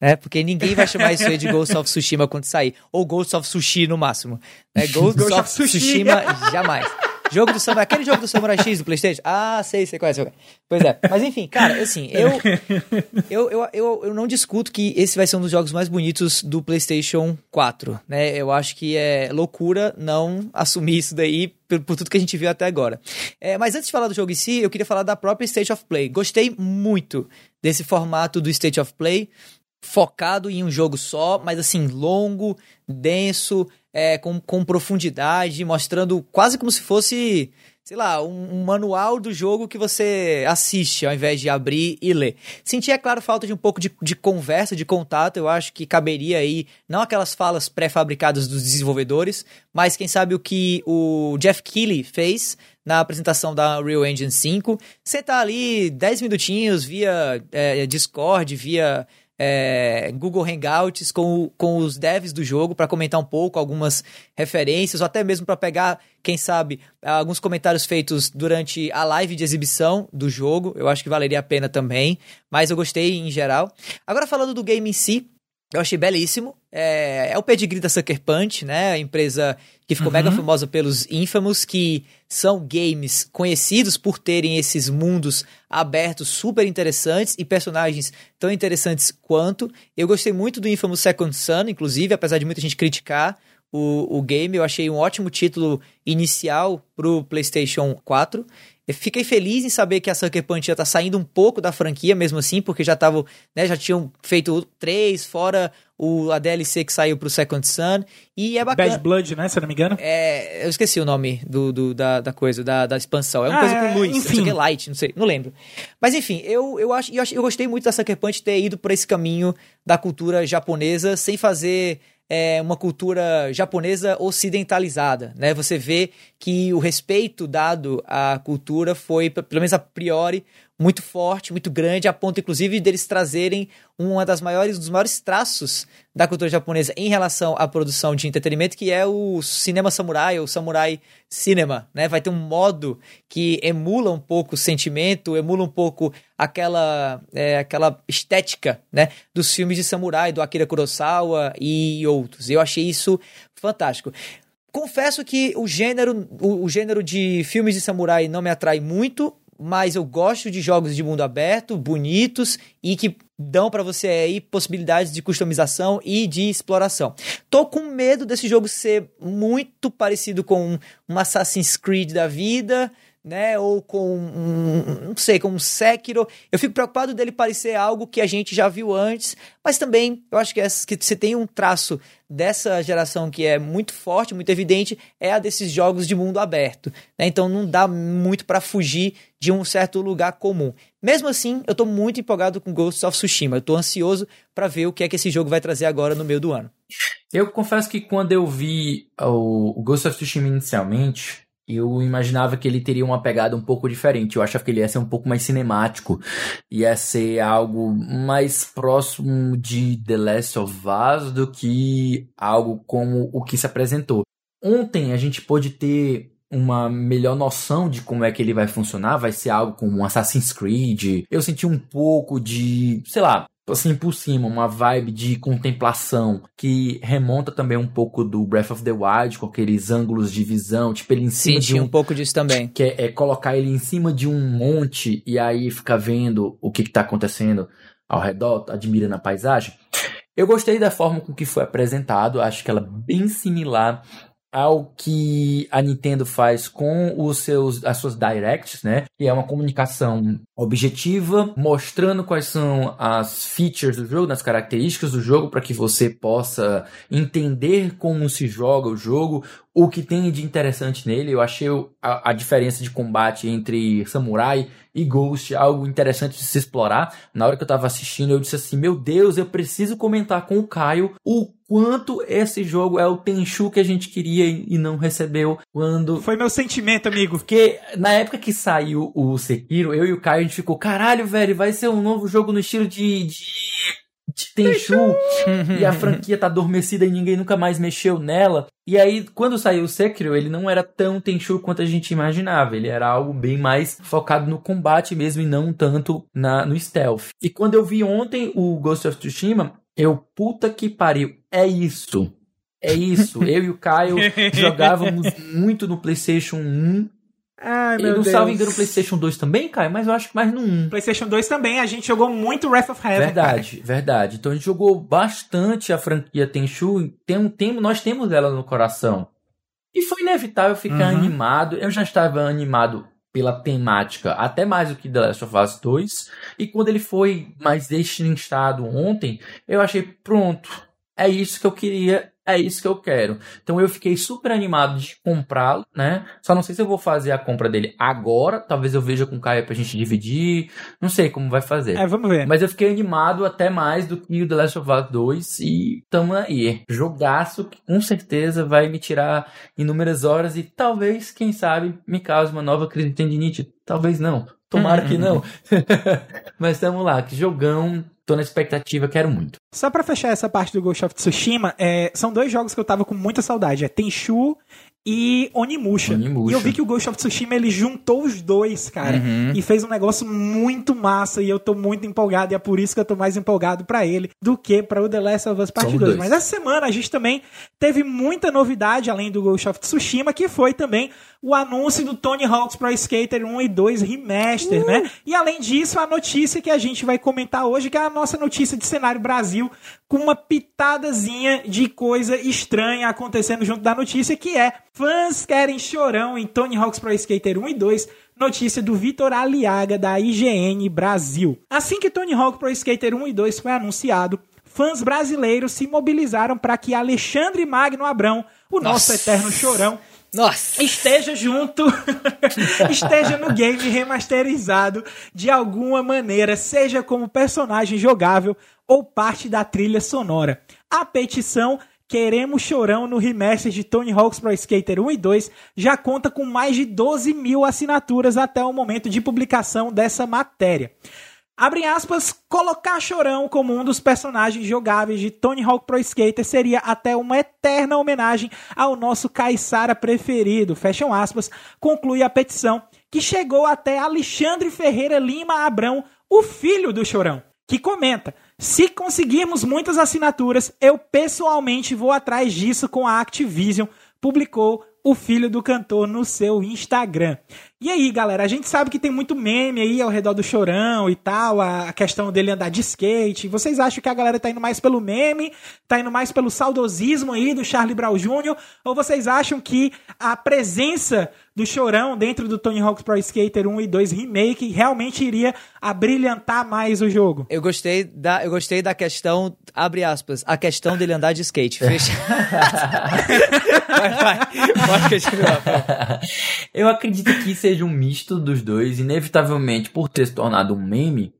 Né? Porque ninguém vai chamar isso aí de Ghost of Tsushima quando sair. Ou Ghost of Sushi no máximo. Né? Ghost, Ghost of, of Tsushima, jamais. Jogo do Samurai. Aquele jogo do Samurai X do PlayStation? Ah, sei, sei qual é. É. Pois é. Mas enfim, cara, assim, eu, eu, eu, eu, eu não discuto que esse vai ser um dos jogos mais bonitos do PlayStation 4, né? Eu acho que é loucura não assumir isso daí por, por tudo que a gente viu até agora. É, mas antes de falar do jogo em si, eu queria falar da própria State of Play. Gostei muito desse formato do State of Play focado em um jogo só, mas assim, longo, denso, é, com, com profundidade, mostrando quase como se fosse, sei lá, um, um, manual do jogo que você assiste ao invés de abrir e ler. Senti, é claro, falta de um pouco de, de conversa, de contato, eu acho que caberia aí, não aquelas falas pré-fabricadas dos desenvolvedores, mas quem sabe o que o Jeff Keighley fez na apresentação da Unreal Engine 5. Você tá ali 10 minutinhos via é, Discord, via é, Google Hangouts com, com os devs do jogo para comentar um pouco algumas referências, ou até mesmo para pegar, quem sabe, alguns comentários feitos durante a live de exibição do jogo. Eu acho que valeria a pena também, mas eu gostei em geral. Agora falando do game em si, eu achei belíssimo. É, é o pedigree da Sucker Punch, né? A empresa que ficou uhum. mega famosa pelos Infamous, que são games conhecidos por terem esses mundos abertos super interessantes e personagens tão interessantes quanto. Eu gostei muito do Infamous Second Son, inclusive, apesar de muita gente criticar o, o game. Eu achei um ótimo título inicial pro PlayStation 4. Eu fiquei feliz em saber que a Sucker Punch já tá saindo um pouco da franquia, mesmo assim, porque já estavam, né, já tinham feito três, fora o, a DLC que saiu pro Second Sun, e é bacana. Bad Blood, né, se eu não me engano. É, eu esqueci o nome do, do da, da coisa, da, da expansão. É uma ah, coisa com é, luz, enfim. Não Light, não sei, não lembro. Mas enfim, eu, eu, acho, eu, acho, eu gostei muito da Sucker Punch ter ido por esse caminho da cultura japonesa, sem fazer é, uma cultura japonesa ocidentalizada, né? Você vê que o respeito dado à cultura foi, pelo menos a priori, muito forte, muito grande, a ponto, inclusive, deles trazerem uma das maiores, um dos maiores traços da cultura japonesa em relação à produção de entretenimento, que é o cinema samurai, ou samurai cinema, né? Vai ter um modo que emula um pouco o sentimento, emula um pouco aquela, é, aquela estética, né? Dos filmes de samurai, do Akira Kurosawa e outros. Eu achei isso fantástico. Confesso que o gênero, o, o gênero de filmes de samurai não me atrai muito, mas eu gosto de jogos de mundo aberto, bonitos e que dão para você aí possibilidades de customização e de exploração. Tô com medo desse jogo ser muito parecido com um Assassin's Creed da vida, né? Ou com um, não sei, com um Sekiro. Eu fico preocupado dele parecer algo que a gente já viu antes, mas também eu acho que, essa, que você tem um traço dessa geração que é muito forte, muito evidente, é a desses jogos de mundo aberto. Né? Então não dá muito para fugir de um certo lugar comum. Mesmo assim, eu tô muito empolgado com Ghost of Tsushima. Eu tô ansioso para ver o que é que esse jogo vai trazer agora no meio do ano. Eu confesso que quando eu vi o Ghost of Tsushima inicialmente, eu imaginava que ele teria uma pegada um pouco diferente. Eu achava que ele ia ser um pouco mais cinemático. Ia ser algo mais próximo de The Last of Us do que algo como o que se apresentou. Ontem a gente pôde ter uma melhor noção de como é que ele vai funcionar, vai ser algo como um Assassin's Creed. Eu senti um pouco de, sei lá, assim por cima, uma vibe de contemplação que remonta também um pouco do Breath of the Wild, com aqueles ângulos de visão, tipo ele em cima Senti de um, um pouco disso também. Que é, é, colocar ele em cima de um monte e aí ficar vendo o que, está acontecendo ao redor, admirando a paisagem. Eu gostei da forma com que foi apresentado, acho que ela é bem similar ao que a Nintendo faz com os seus, as suas directs, né? Que é uma comunicação objetiva, mostrando quais são as features do jogo, as características do jogo, para que você possa entender como se joga o jogo, o que tem de interessante nele. Eu achei a, a diferença de combate entre samurai e Ghost algo interessante de se explorar. Na hora que eu tava assistindo, eu disse assim: Meu Deus, eu preciso comentar com o Caio o quanto esse jogo é o Tenchu que a gente queria e não recebeu quando. Foi meu sentimento, amigo. Porque na época que saiu o Sekiro, eu e o Caio a gente ficou: caralho, velho, vai ser um novo jogo no estilo de, de de Tenchu e a franquia tá adormecida e ninguém nunca mais mexeu nela. E aí, quando saiu o Sekiro, ele não era tão Tenchu quanto a gente imaginava. Ele era algo bem mais focado no combate mesmo e não tanto na, no stealth. E quando eu vi ontem o Ghost of Tsushima, eu, puta que pariu, é isso. É isso. eu e o Caio jogávamos muito no PlayStation 1 Ai, E não Deus. salvo engano, o PlayStation 2 também, Caio, mas eu acho que mais no 1. PlayStation 2 também, a gente jogou muito Wrath of Heaven. Verdade, verdade. Então a gente jogou bastante a franquia Tenchu. Tem, tem, nós temos ela no coração. E foi inevitável ficar Uhum. animado. Eu já estava animado pela temática, até mais do que The Last of Us 2. E quando ele foi mais destrinchado ontem, eu achei, pronto, é isso que eu queria, é isso que eu quero. Então eu fiquei super animado de comprá-lo, né? Só não sei se eu vou fazer a compra dele agora. Talvez eu veja com o Caio pra gente dividir. Não sei como vai fazer. É, vamos ver. Mas eu fiquei animado até mais do que o The Last of Us 2 e tamo aí. Jogaço que com certeza vai me tirar inúmeras horas e talvez, quem sabe, me cause uma nova crise de tendinite. Talvez não. Tomara que não. Mas tamo lá, que jogão. Tô na expectativa, quero muito. Só pra fechar essa parte do Ghost of Tsushima, é, são dois jogos que eu tava com muita saudade. É Tenchu e Onimusha. Onimusha. E eu vi que o Ghost of Tsushima, ele juntou os dois, cara. Uhum. E fez um negócio muito massa. E eu tô muito empolgado. E é por isso que eu tô mais empolgado pra ele do que pra o The Last of Us Part São 2. dois. Mas essa semana a gente também teve muita novidade, além do Ghost of Tsushima, que foi também o anúncio do Tony Hawk's Pro Skater 1 e 2 Remaster, né? E além disso, a notícia que a gente vai comentar hoje, que é a nossa notícia de cenário Brasil, com uma pitadazinha de coisa estranha acontecendo junto da notícia, que é fãs querem chorão em Tony Hawk's Pro Skater 1 e 2, notícia do Vitor Aliaga da IGN Brasil. Assim que Tony Hawk Pro Skater 1 e 2 foi anunciado, fãs brasileiros se mobilizaram para que Alexandre Magno Abrão, o nosso Nossa. eterno chorão, Nossa! esteja junto, esteja no game remasterizado de alguma maneira, seja como personagem jogável ou parte da trilha sonora. A petição Queremos Chorão no remaster de Tony Hawk's Pro Skater 1 e 2 já conta com mais de 12 mil assinaturas até o momento de publicação dessa matéria. Abre aspas, colocar Chorão como um dos personagens jogáveis de Tony Hawk Pro Skater seria até uma eterna homenagem ao nosso Caissara preferido, fecham aspas, conclui a petição, que chegou até Alexandre Ferreira Lima Abrão, o filho do Chorão, que comenta, se conseguirmos muitas assinaturas, eu pessoalmente vou atrás disso com a Activision, publicou o filho do cantor no seu Instagram. E aí, galera, a gente sabe que tem muito meme aí ao redor do chorão e tal, a questão dele andar de skate. Vocês acham que a galera tá indo mais pelo meme, tá indo mais pelo saudosismo aí do Charlie Brown Jr., ou vocês acham que a presença do chorão dentro do Tony Hawk's Pro Skater 1 e 2 Remake realmente iria abrilhantar mais o jogo? Eu gostei da, eu gostei da questão, abre aspas, a questão dele andar de skate. Fecha. vai, vai. Pode continuar. Eu acredito que seja um misto dos dois, inevitavelmente por ter se tornado um meme.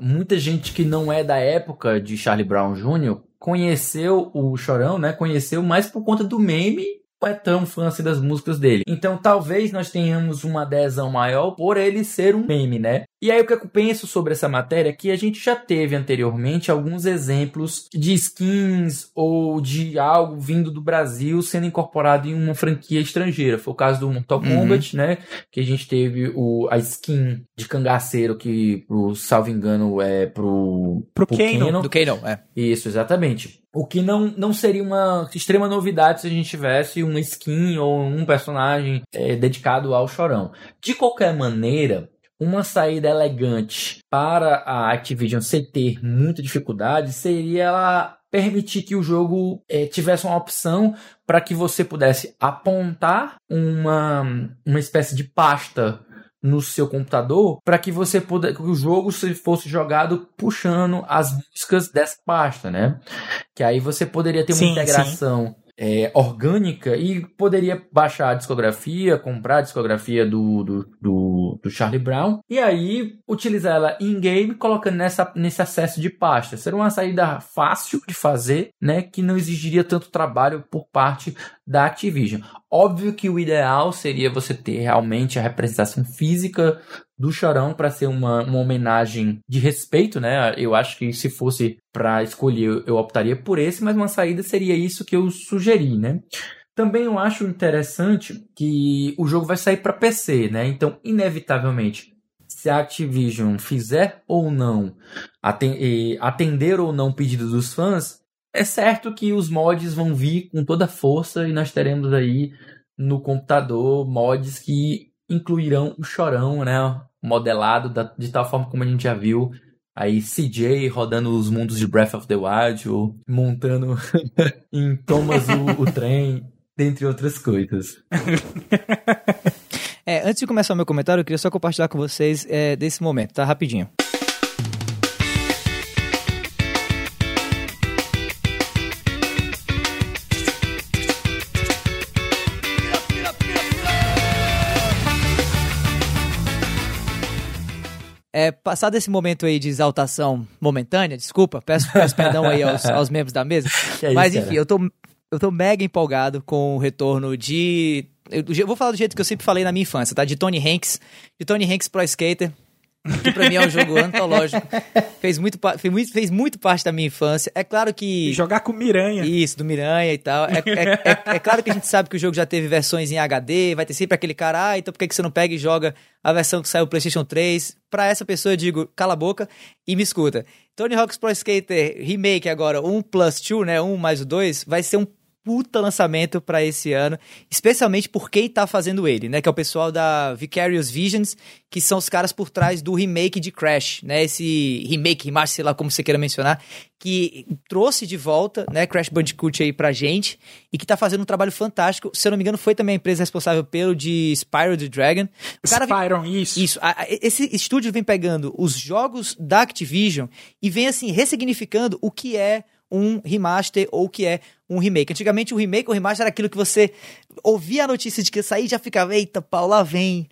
Muita gente que não é da época de Charlie Brown Jr. conheceu o Chorão, né? Conheceu mais por conta do meme. Não é tão fã assim das músicas dele. Então talvez nós tenhamos uma adesão maior por ele ser um meme, né? E aí o que eu penso sobre essa matéria é que a gente já teve anteriormente alguns exemplos de skins ou de algo vindo do Brasil sendo incorporado em uma franquia estrangeira. Foi o caso do Mortal Uhum. Kombat, né? Que a gente teve o, a skin de cangaceiro que, pro, salvo engano, é pro... Pro Kano. Do Kano, é. Isso, exatamente. O que não, não seria uma extrema novidade se a gente tivesse uma skin ou um personagem é, dedicado ao Chorão. De qualquer maneira, uma saída elegante para a Activision sem ter muita dificuldade seria ela permitir que o jogo eh, tivesse uma opção para que você pudesse apontar uma, uma espécie de pasta no seu computador para que você pudesse, que o jogo se fosse jogado puxando as músicas dessa pasta, né? Que aí você poderia ter uma Sim, integração é, orgânica e poderia baixar a discografia, comprar a discografia do, do, do, do Charlie Brown e aí utilizar ela in-game colocando nessa, nesse acesso de pasta. Seria uma saída fácil de fazer, né? Que não exigiria tanto trabalho por parte da Activision. Óbvio que o ideal seria você ter realmente a representação física do Chorão para ser uma, uma homenagem de respeito, né? Eu acho que se fosse para escolher, eu optaria por esse, mas uma saída seria isso que eu sugeri, né? Também eu acho interessante que o jogo vai sair para PC, né? Então, inevitavelmente, se a Activision fizer ou não aten- atender ou não o pedido dos fãs, é certo que os mods vão vir com toda força e nós teremos aí no computador mods que incluirão o chorão, né? Modelado da, de tal forma como a gente já viu. Aí CJ rodando os mundos de Breath of the Wild, ou montando em Thomas o, o trem, dentre outras coisas. É, antes de começar o meu comentário, eu queria só compartilhar com vocês é, desse momento, tá? Rapidinho. É, passado esse momento aí de exaltação momentânea, desculpa, peço, peço perdão aí aos, aos membros da mesa. É mas isso, enfim, cara? eu tô, eu tô mega empolgado com o retorno de. Eu, eu vou falar do jeito que eu sempre falei na minha infância, tá? De Tony Hanks, de Tony Hanks Pro Skater, que pra mim é um jogo antológico. Fez muito, fez, muito, fez muito parte da minha infância. É claro que. Jogar com Miranha. Isso, do Miranha e tal. É, é- é- é claro que a gente sabe que o jogo já teve versões em HD, vai ter sempre aquele cara, ah, então por que que você não pega e joga a versão que saiu PlayStation 3? Pra essa pessoa eu digo, cala a boca e me escuta. Tony Hawk's Pro Skater Remake agora, 1 plus 2, né, 1 mais o 2, vai ser um puta lançamento pra esse ano, especialmente por quem tá fazendo ele, né, que é o pessoal da Vicarious Visions, que são os caras por trás do remake de Crash, né, esse remake, remaster, sei lá como você queira mencionar, que trouxe de volta, né, Crash Bandicoot aí pra gente, e que tá fazendo um trabalho fantástico, se eu não me engano foi também a empresa responsável pelo de Spyro the Dragon. O cara vem- Spyron, isso. isso, a- a- esse estúdio vem pegando os jogos da Activision e vem assim ressignificando o que é um remaster ou que é um remake. Antigamente o remake ou remaster era aquilo que você ouvia a notícia de que ia sair e já ficava, eita, pau, lá vem.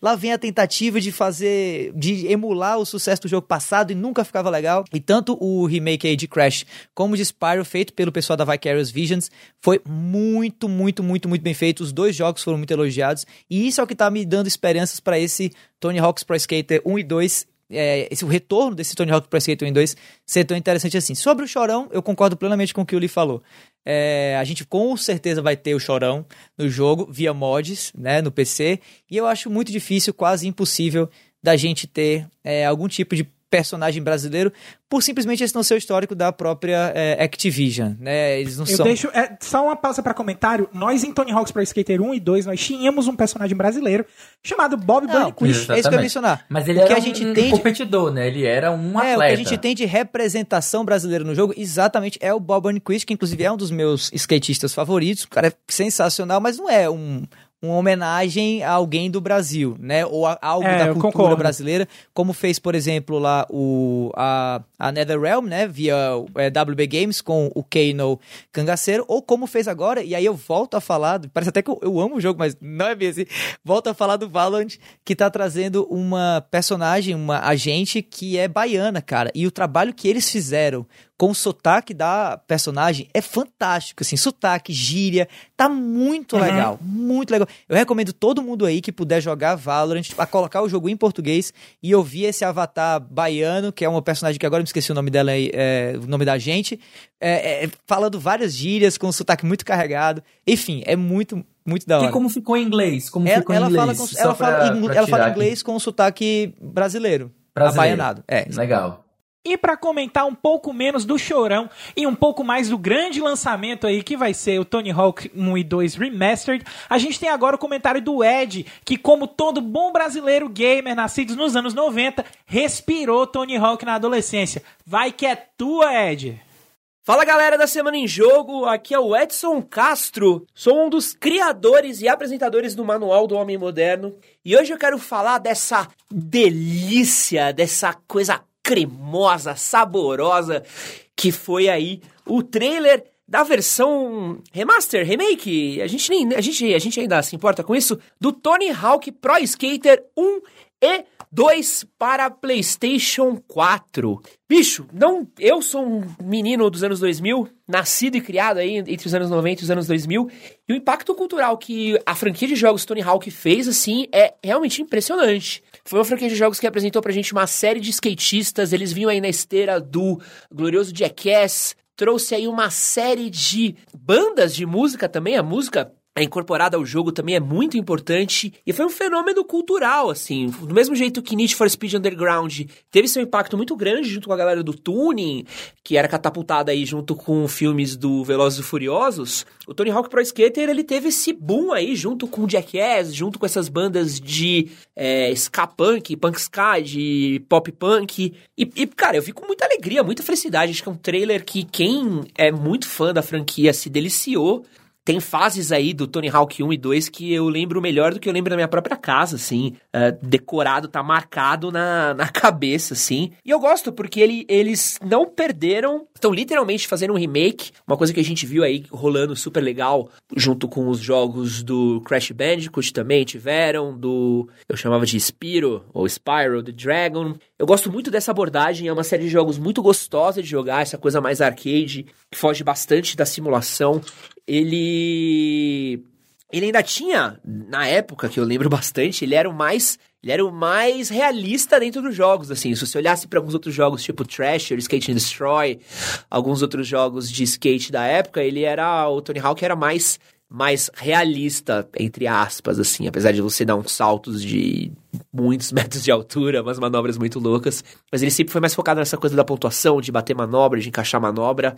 Lá vem a tentativa de fazer, de emular o sucesso do jogo passado e nunca ficava legal. E tanto o remake aí de Crash como de Spyro, feito pelo pessoal da Vicarious Visions, foi muito, muito, muito, muito bem feito. Os dois jogos foram muito elogiados. E isso é o que tá me dando esperanças para esse Tony Hawk's Pro Skater 1 e 2 é, esse, o retorno desse Tony Hawk Pro Skater 1 e 2 ser tão interessante assim. Sobre o Chorão, eu concordo plenamente com o que o Lee falou. É, a gente com certeza vai ter o Chorão no jogo, via mods, né, no PC, e eu acho muito difícil, quase impossível, da gente ter é, algum tipo de personagem brasileiro, por simplesmente esse não ser o histórico da própria é, Activision, né, eles não Eu são... deixo. é, só uma pausa pra comentário. Nós em Tony Hawk's Pro Skater 1 e 2, nós tínhamos um personagem brasileiro chamado Bob Não, Bunnyquist. é isso que eu ia mencionar. Mas ele o que era a gente um, tem de- competidor, né? Ele era um É, atleta. o que a gente tem de representação brasileira no jogo, exatamente, é o Bob Burnquist, que inclusive é um dos meus skatistas favoritos. O cara é sensacional, mas não é um, uma homenagem a alguém do Brasil, né? Ou a algo É, da cultura concordo. brasileira, como fez, por exemplo, lá o, a, a NetherRealm, né? Via é, WB Games com o Kano Cangaceiro, ou como fez agora, e aí eu volto a falar, parece até que eu, eu amo o jogo, mas não é bem assim. Volto a falar do Valorant, que tá trazendo uma personagem, uma agente que é baiana, cara. E o trabalho que eles fizeram com o sotaque da personagem é fantástico, assim, sotaque, gíria, tá muito Uhum. legal, muito legal. Eu recomendo todo mundo aí que puder jogar Valorant a colocar o jogo em português e ouvir esse avatar baiano, que é uma personagem que agora me esqueci o nome dela, aí, é, o nome da gente, é, é, falando várias gírias com um sotaque muito carregado. Enfim, é muito, muito da hora. E como ficou em inglês? Como Ela, ficou em ela inglês? fala, com, ela, pra- fala, pra ela fala tirar aqui. inglês com um sotaque brasileiro, Brasileiro. abaianado. É, Legal. E pra comentar um pouco menos do Chorão e um pouco mais do grande lançamento aí que vai ser o Tony Hawk 1 e 2 Remastered, a gente tem agora o comentário do Ed, que como todo bom brasileiro gamer nascido nos anos 90, respirou Tony Hawk na adolescência. Vai que é tua, Ed. Fala galera da Semana em Jogo, aqui é o Edson Castro, sou um dos criadores e apresentadores do Manual do Homem Moderno e hoje eu quero falar dessa delícia, dessa coisa cremosa, saborosa que foi aí o trailer da versão remaster, remake, a gente nem a gente, a gente ainda se importa com isso, do Tony Hawk Pro Skater 1 e 2 para PlayStation 4. Bicho, não, eu sou um menino dos anos 2000, nascido e criado aí entre os anos 90 e os anos 2000, e o impacto cultural que a franquia de jogos Tony Hawk fez assim é realmente impressionante. Foi uma franquia de jogos que apresentou pra gente uma série de skatistas, eles vinham aí na esteira do glorioso Jackass, trouxe aí uma série de bandas de música também, a música é incorporada ao jogo também é muito importante e foi um fenômeno cultural, assim. Do mesmo jeito que Need for Speed Underground teve seu impacto muito grande junto com a galera do tuning, que era catapultada aí junto com filmes do Velozes e Furiosos, o Tony Hawk Pro Skater ele teve esse boom aí junto com o Jackass, junto com essas bandas de é, ska punk, punk ska, de pop punk. E, e, cara, eu vi com muita alegria, muita felicidade. Acho que é um trailer que quem é muito fã da franquia se deliciou. Tem fases aí do Tony Hawk 1 e 2 que eu lembro melhor do que eu lembro da minha própria casa, assim. Uh, decorado, tá marcado na, na cabeça, assim. E eu gosto porque ele, eles não perderam. Estão literalmente fazendo um remake. Uma coisa que a gente viu aí rolando super legal, junto com os jogos do Crash Bandicoot também tiveram, do. Eu chamava de Spyro, ou Spyro, the Dragon. Eu gosto muito dessa abordagem, é uma série de jogos muito gostosa de jogar, essa coisa mais arcade, que foge bastante da simulação ele ele ainda tinha, na época que eu lembro bastante, ele era o mais ele era o mais realista dentro dos jogos, assim. Se você olhasse para alguns outros jogos, tipo Thrasher, Skate and Destroy, alguns outros jogos de skate da época, ele era o Tony Hawk era mais mais realista, entre aspas, assim, apesar de você dar uns saltos de muitos metros de altura, umas manobras muito loucas. Mas ele sempre foi mais focado nessa coisa da pontuação, de bater manobra, de encaixar manobra.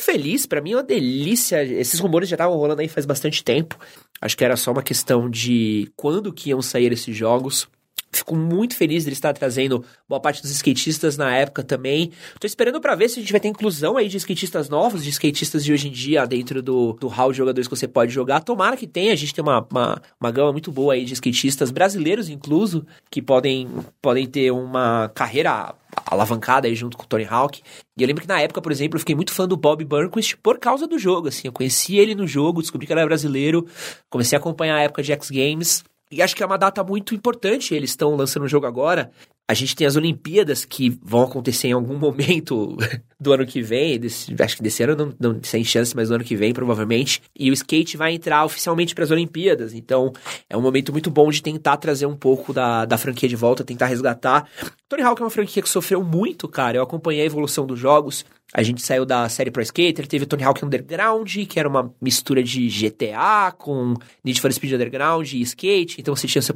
Muito feliz, para mim é uma delícia. Esses rumores já estavam rolando aí faz bastante tempo. Acho que era só uma questão de quando que iam sair esses jogos. Fico muito feliz de estar trazendo boa parte dos skatistas na época também. Tô esperando para ver se a gente vai ter inclusão aí de skatistas novos, de skatistas de hoje em dia dentro do, do hall de jogadores que você pode jogar. Tomara que tenha, a gente tem uma, uma, uma gama muito boa aí de skatistas brasileiros, incluso, que podem, podem ter uma carreira alavancada aí junto com o Tony Hawk. E eu lembro que na época, por exemplo, eu fiquei muito fã do Bob Burnquist por causa do jogo, assim. Eu conheci ele no jogo, descobri que ele era brasileiro, comecei a acompanhar a época de X Games. E acho que é uma data muito importante. Eles estão lançando o jogo agora. A gente tem as Olimpíadas que vão acontecer em algum momento do ano que vem. Desse, acho que desse ano não, não sem chance, mas do ano que vem, provavelmente. E o skate vai entrar oficialmente para as Olimpíadas. Então é um momento muito bom de tentar trazer um pouco da, da franquia de volta, tentar resgatar. Tony Hawk é uma franquia que sofreu muito, cara. Eu acompanhei a evolução dos jogos. A gente saiu da série Pro Skater, teve Tony Hawk Underground, que era uma mistura de GTA com Need for Speed Underground e skate. Então você tinha seu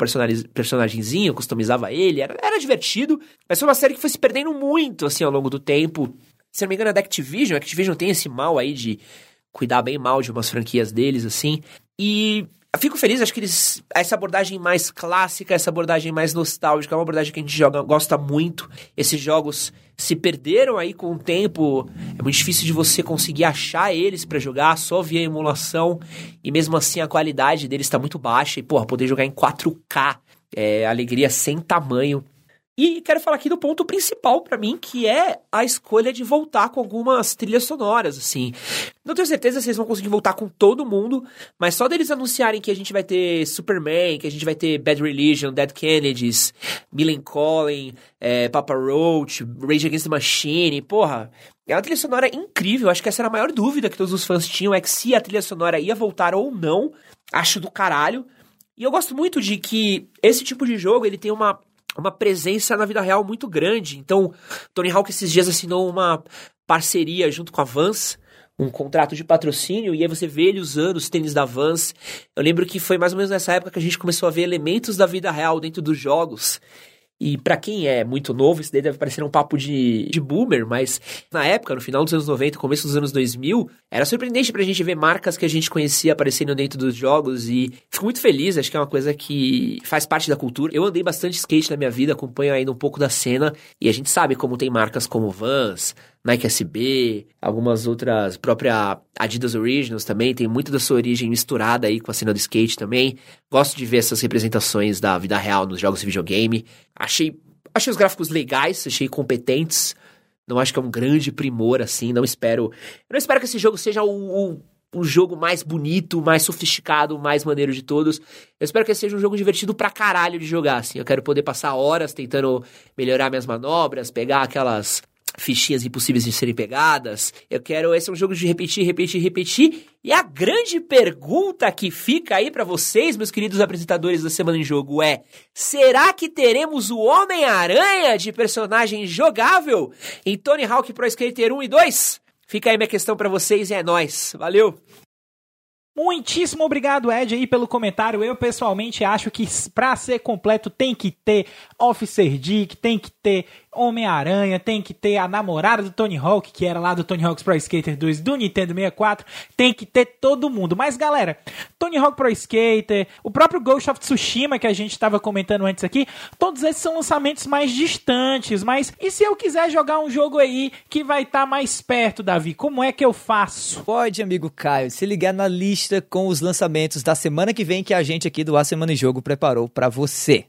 personagemzinho, customizava ele, era, era divertido. Mas foi uma série que foi se perdendo muito, assim, ao longo do tempo. Se não me engano, é da Activision. A Activision tem esse mal aí de cuidar bem mal de umas franquias deles, assim. E fico feliz, acho que eles. Essa abordagem mais clássica, essa abordagem mais nostálgica, é uma abordagem que a gente joga, gosta muito. Esses jogos se perderam aí com o tempo. É muito difícil de você conseguir achar eles para jogar só via emulação. E mesmo assim a qualidade deles está muito baixa. E, porra, poder jogar em 4K é alegria sem tamanho. E quero falar aqui do ponto principal para mim, que é a escolha de voltar com algumas trilhas sonoras, assim. Não tenho certeza se eles vão conseguir voltar com todo mundo, mas só deles anunciarem que a gente vai ter Superman, que a gente vai ter Bad Religion, Dead Kennedys, Millen Collin, é, Papa Roach, Rage Against the Machine, porra, é uma trilha sonora incrível. Acho que essa era a maior dúvida que todos os fãs tinham, é que se a trilha sonora ia voltar ou não. Acho do caralho. E eu gosto muito de que esse tipo de jogo, ele tem uma uma presença na vida real muito grande. Então, Tony Hawk esses dias assinou uma parceria junto com a Vans, um contrato de patrocínio, e aí você vê ele usando os tênis da Vans. Eu lembro que foi mais ou menos nessa época que a gente começou a ver elementos da vida real dentro dos jogos. E para quem é muito novo, isso daí deve parecer um papo de, de boomer, mas na época, no final dos anos 90, começo dos anos 2000, era surpreendente pra gente ver marcas que a gente conhecia aparecendo dentro dos jogos e fico muito feliz, acho que é uma coisa que faz parte da cultura. Eu andei bastante skate na minha vida, acompanho ainda um pouco da cena e a gente sabe como tem marcas como Vans, Nike SB, algumas outras, própria Adidas Originals também, tem muito da sua origem misturada aí com a cena do skate também. Gosto de ver essas representações da vida real nos jogos de videogame. Achei, achei os gráficos legais, achei competentes. Não acho que é um grande primor assim, não espero. Não espero que esse jogo seja o, o jogo mais bonito, mais sofisticado, mais maneiro de todos. Eu espero que seja um jogo divertido pra caralho de jogar, assim. Eu quero poder passar horas tentando melhorar minhas manobras, pegar aquelas fichinhas impossíveis de serem pegadas. Eu quero. Esse é um jogo de repetir, repetir, repetir. E a grande pergunta que fica aí para vocês, meus queridos apresentadores da Semana em Jogo, é: será que teremos o Homem-Aranha de personagem jogável em Tony Hawk Pro Skater 1 e 2? Fica aí minha questão para vocês e é nóis. Valeu! Muitíssimo obrigado, Ed, aí pelo comentário. Eu pessoalmente acho que pra ser completo tem que ter Officer Dick, tem que ter Homem-Aranha, tem que ter a namorada do Tony Hawk, que era lá do Tony Hawk's Pro Skater 2 do Nintendo 64, tem que ter todo mundo. Mas galera, Tony Hawk Pro Skater, o próprio Ghost of Tsushima que a gente estava comentando antes aqui, todos esses são lançamentos mais distantes, mas e se eu quiser jogar um jogo aí que vai estar tá mais perto, Davi, como é que eu faço? Pode, amigo Caio, se ligar na lista com os lançamentos da semana que vem que a gente aqui do A Semana em Jogo preparou para você.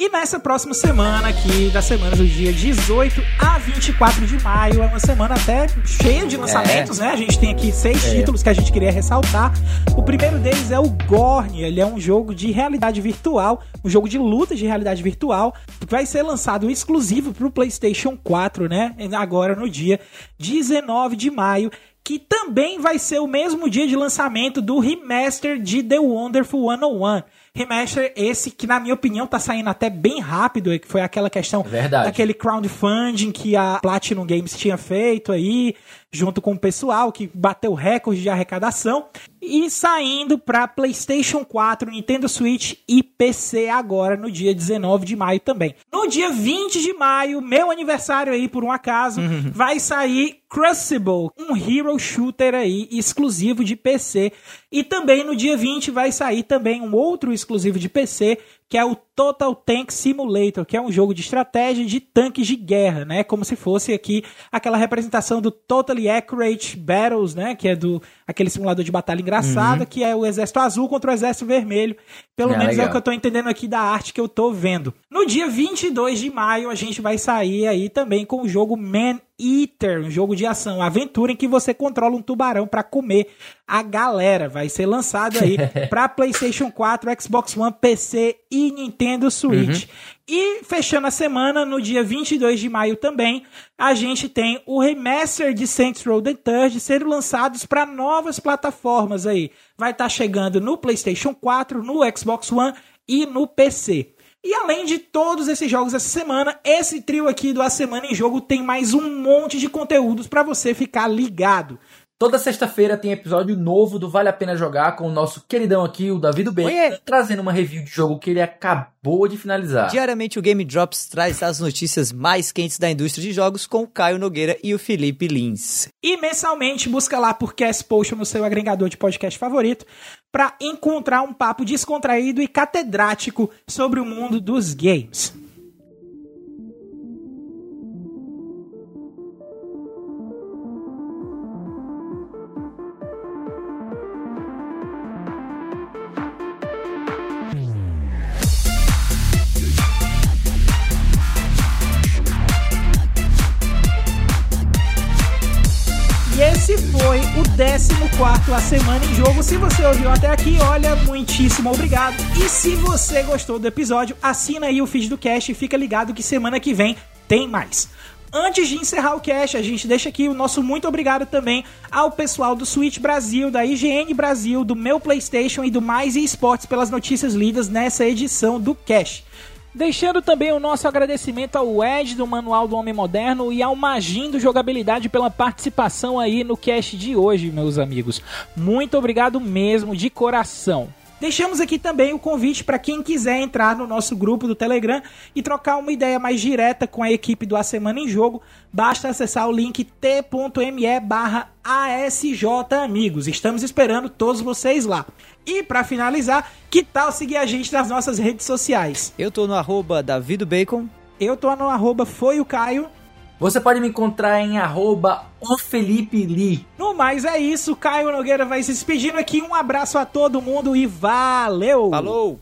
E nessa próxima semana aqui, da semana do dia 18 a 24 de maio, é uma semana até cheia de lançamentos, é. né? A gente tem aqui seis é. títulos que a gente queria ressaltar. O primeiro deles é o Gorn, ele é um jogo de realidade virtual, um jogo de luta de realidade virtual, que vai ser lançado exclusivo para o PlayStation 4, né? Agora no dia 19 de maio que também vai ser o mesmo dia de lançamento do remaster de The Wonderful 101. Remaster esse que, na minha opinião, tá saindo até bem rápido, que foi aquela questão Verdade. daquele crowdfunding que a Platinum Games tinha feito aí, junto com o pessoal, que bateu recorde de arrecadação. E saindo para PlayStation 4, Nintendo Switch e PC agora, no dia 19 de maio também. No dia 20 de maio, meu aniversário aí, por um acaso, uhum. vai sair Crucible, um hero shooter aí exclusivo de PC. E também no dia 20 vai sair também um outro exclusivo de PC, que é o Total Tank Simulator, que é um jogo de estratégia de tanques de guerra, né? Como se fosse aqui aquela representação do Totally Accurate Battles, né? Que é do aquele simulador de batalha engraçado, uhum. que é o exército azul contra o exército vermelho. Pelo é, menos legal. é o que eu tô entendendo aqui da arte que eu tô vendo. No dia 22 de maio, a gente vai sair aí também com o jogo Man Eater, um jogo de ação, aventura em que você controla um tubarão para comer a galera. Vai ser lançado aí para PlayStation 4, Xbox One, PC e Nintendo Switch. Uhum. E fechando a semana, no dia 22 de maio também, a gente tem o remaster de Saints Row the Third sendo lançados para novas plataformas aí. Vai estar tá chegando no PlayStation 4, no Xbox One e no PC. E além de todos esses jogos essa semana, esse trio aqui do A Semana em Jogo tem mais um monte de conteúdos para você ficar ligado. Toda sexta-feira tem episódio novo do Vale a Pena Jogar com o nosso queridão aqui, o David B, trazendo uma review de jogo que ele acabou de finalizar. Diariamente o Game Drops traz as notícias mais quentes da indústria de jogos com o Caio Nogueira e o Felipe Lins. E mensalmente busca lá por Cast Potion no seu agregador de podcast favorito para encontrar um papo descontraído e catedrático sobre o mundo dos games. 14 A Semana em Jogo. Se você ouviu até aqui, olha, muitíssimo obrigado. E se você gostou do episódio, assina aí o feed do cast e fica ligado que semana que vem tem mais. Antes de encerrar o cast, a gente deixa aqui o nosso muito obrigado também ao pessoal do Switch Brasil, da IGN Brasil, do meu PlayStation e do Mais Esportes pelas notícias lidas nessa edição do cast. Deixando também o nosso agradecimento ao Ed do Manual do Homem Moderno e ao Magin do Jogabilidade pela participação aí no cast de hoje, meus amigos. Muito obrigado mesmo, de coração. Deixamos aqui também o convite para quem quiser entrar no nosso grupo do Telegram e trocar uma ideia mais direta com a equipe do A Semana em Jogo. Basta acessar o link t.me barra ASJ Amigos. Estamos esperando todos vocês lá. E para finalizar, que tal seguir a gente nas nossas redes sociais? Eu tô no arroba Bacon. Eu tô no arroba Foi o Caio. Você pode me encontrar em arroba o Felipe Lee. No mais é isso, Caio Nogueira vai se despedindo aqui. Um abraço a todo mundo e valeu! Falou!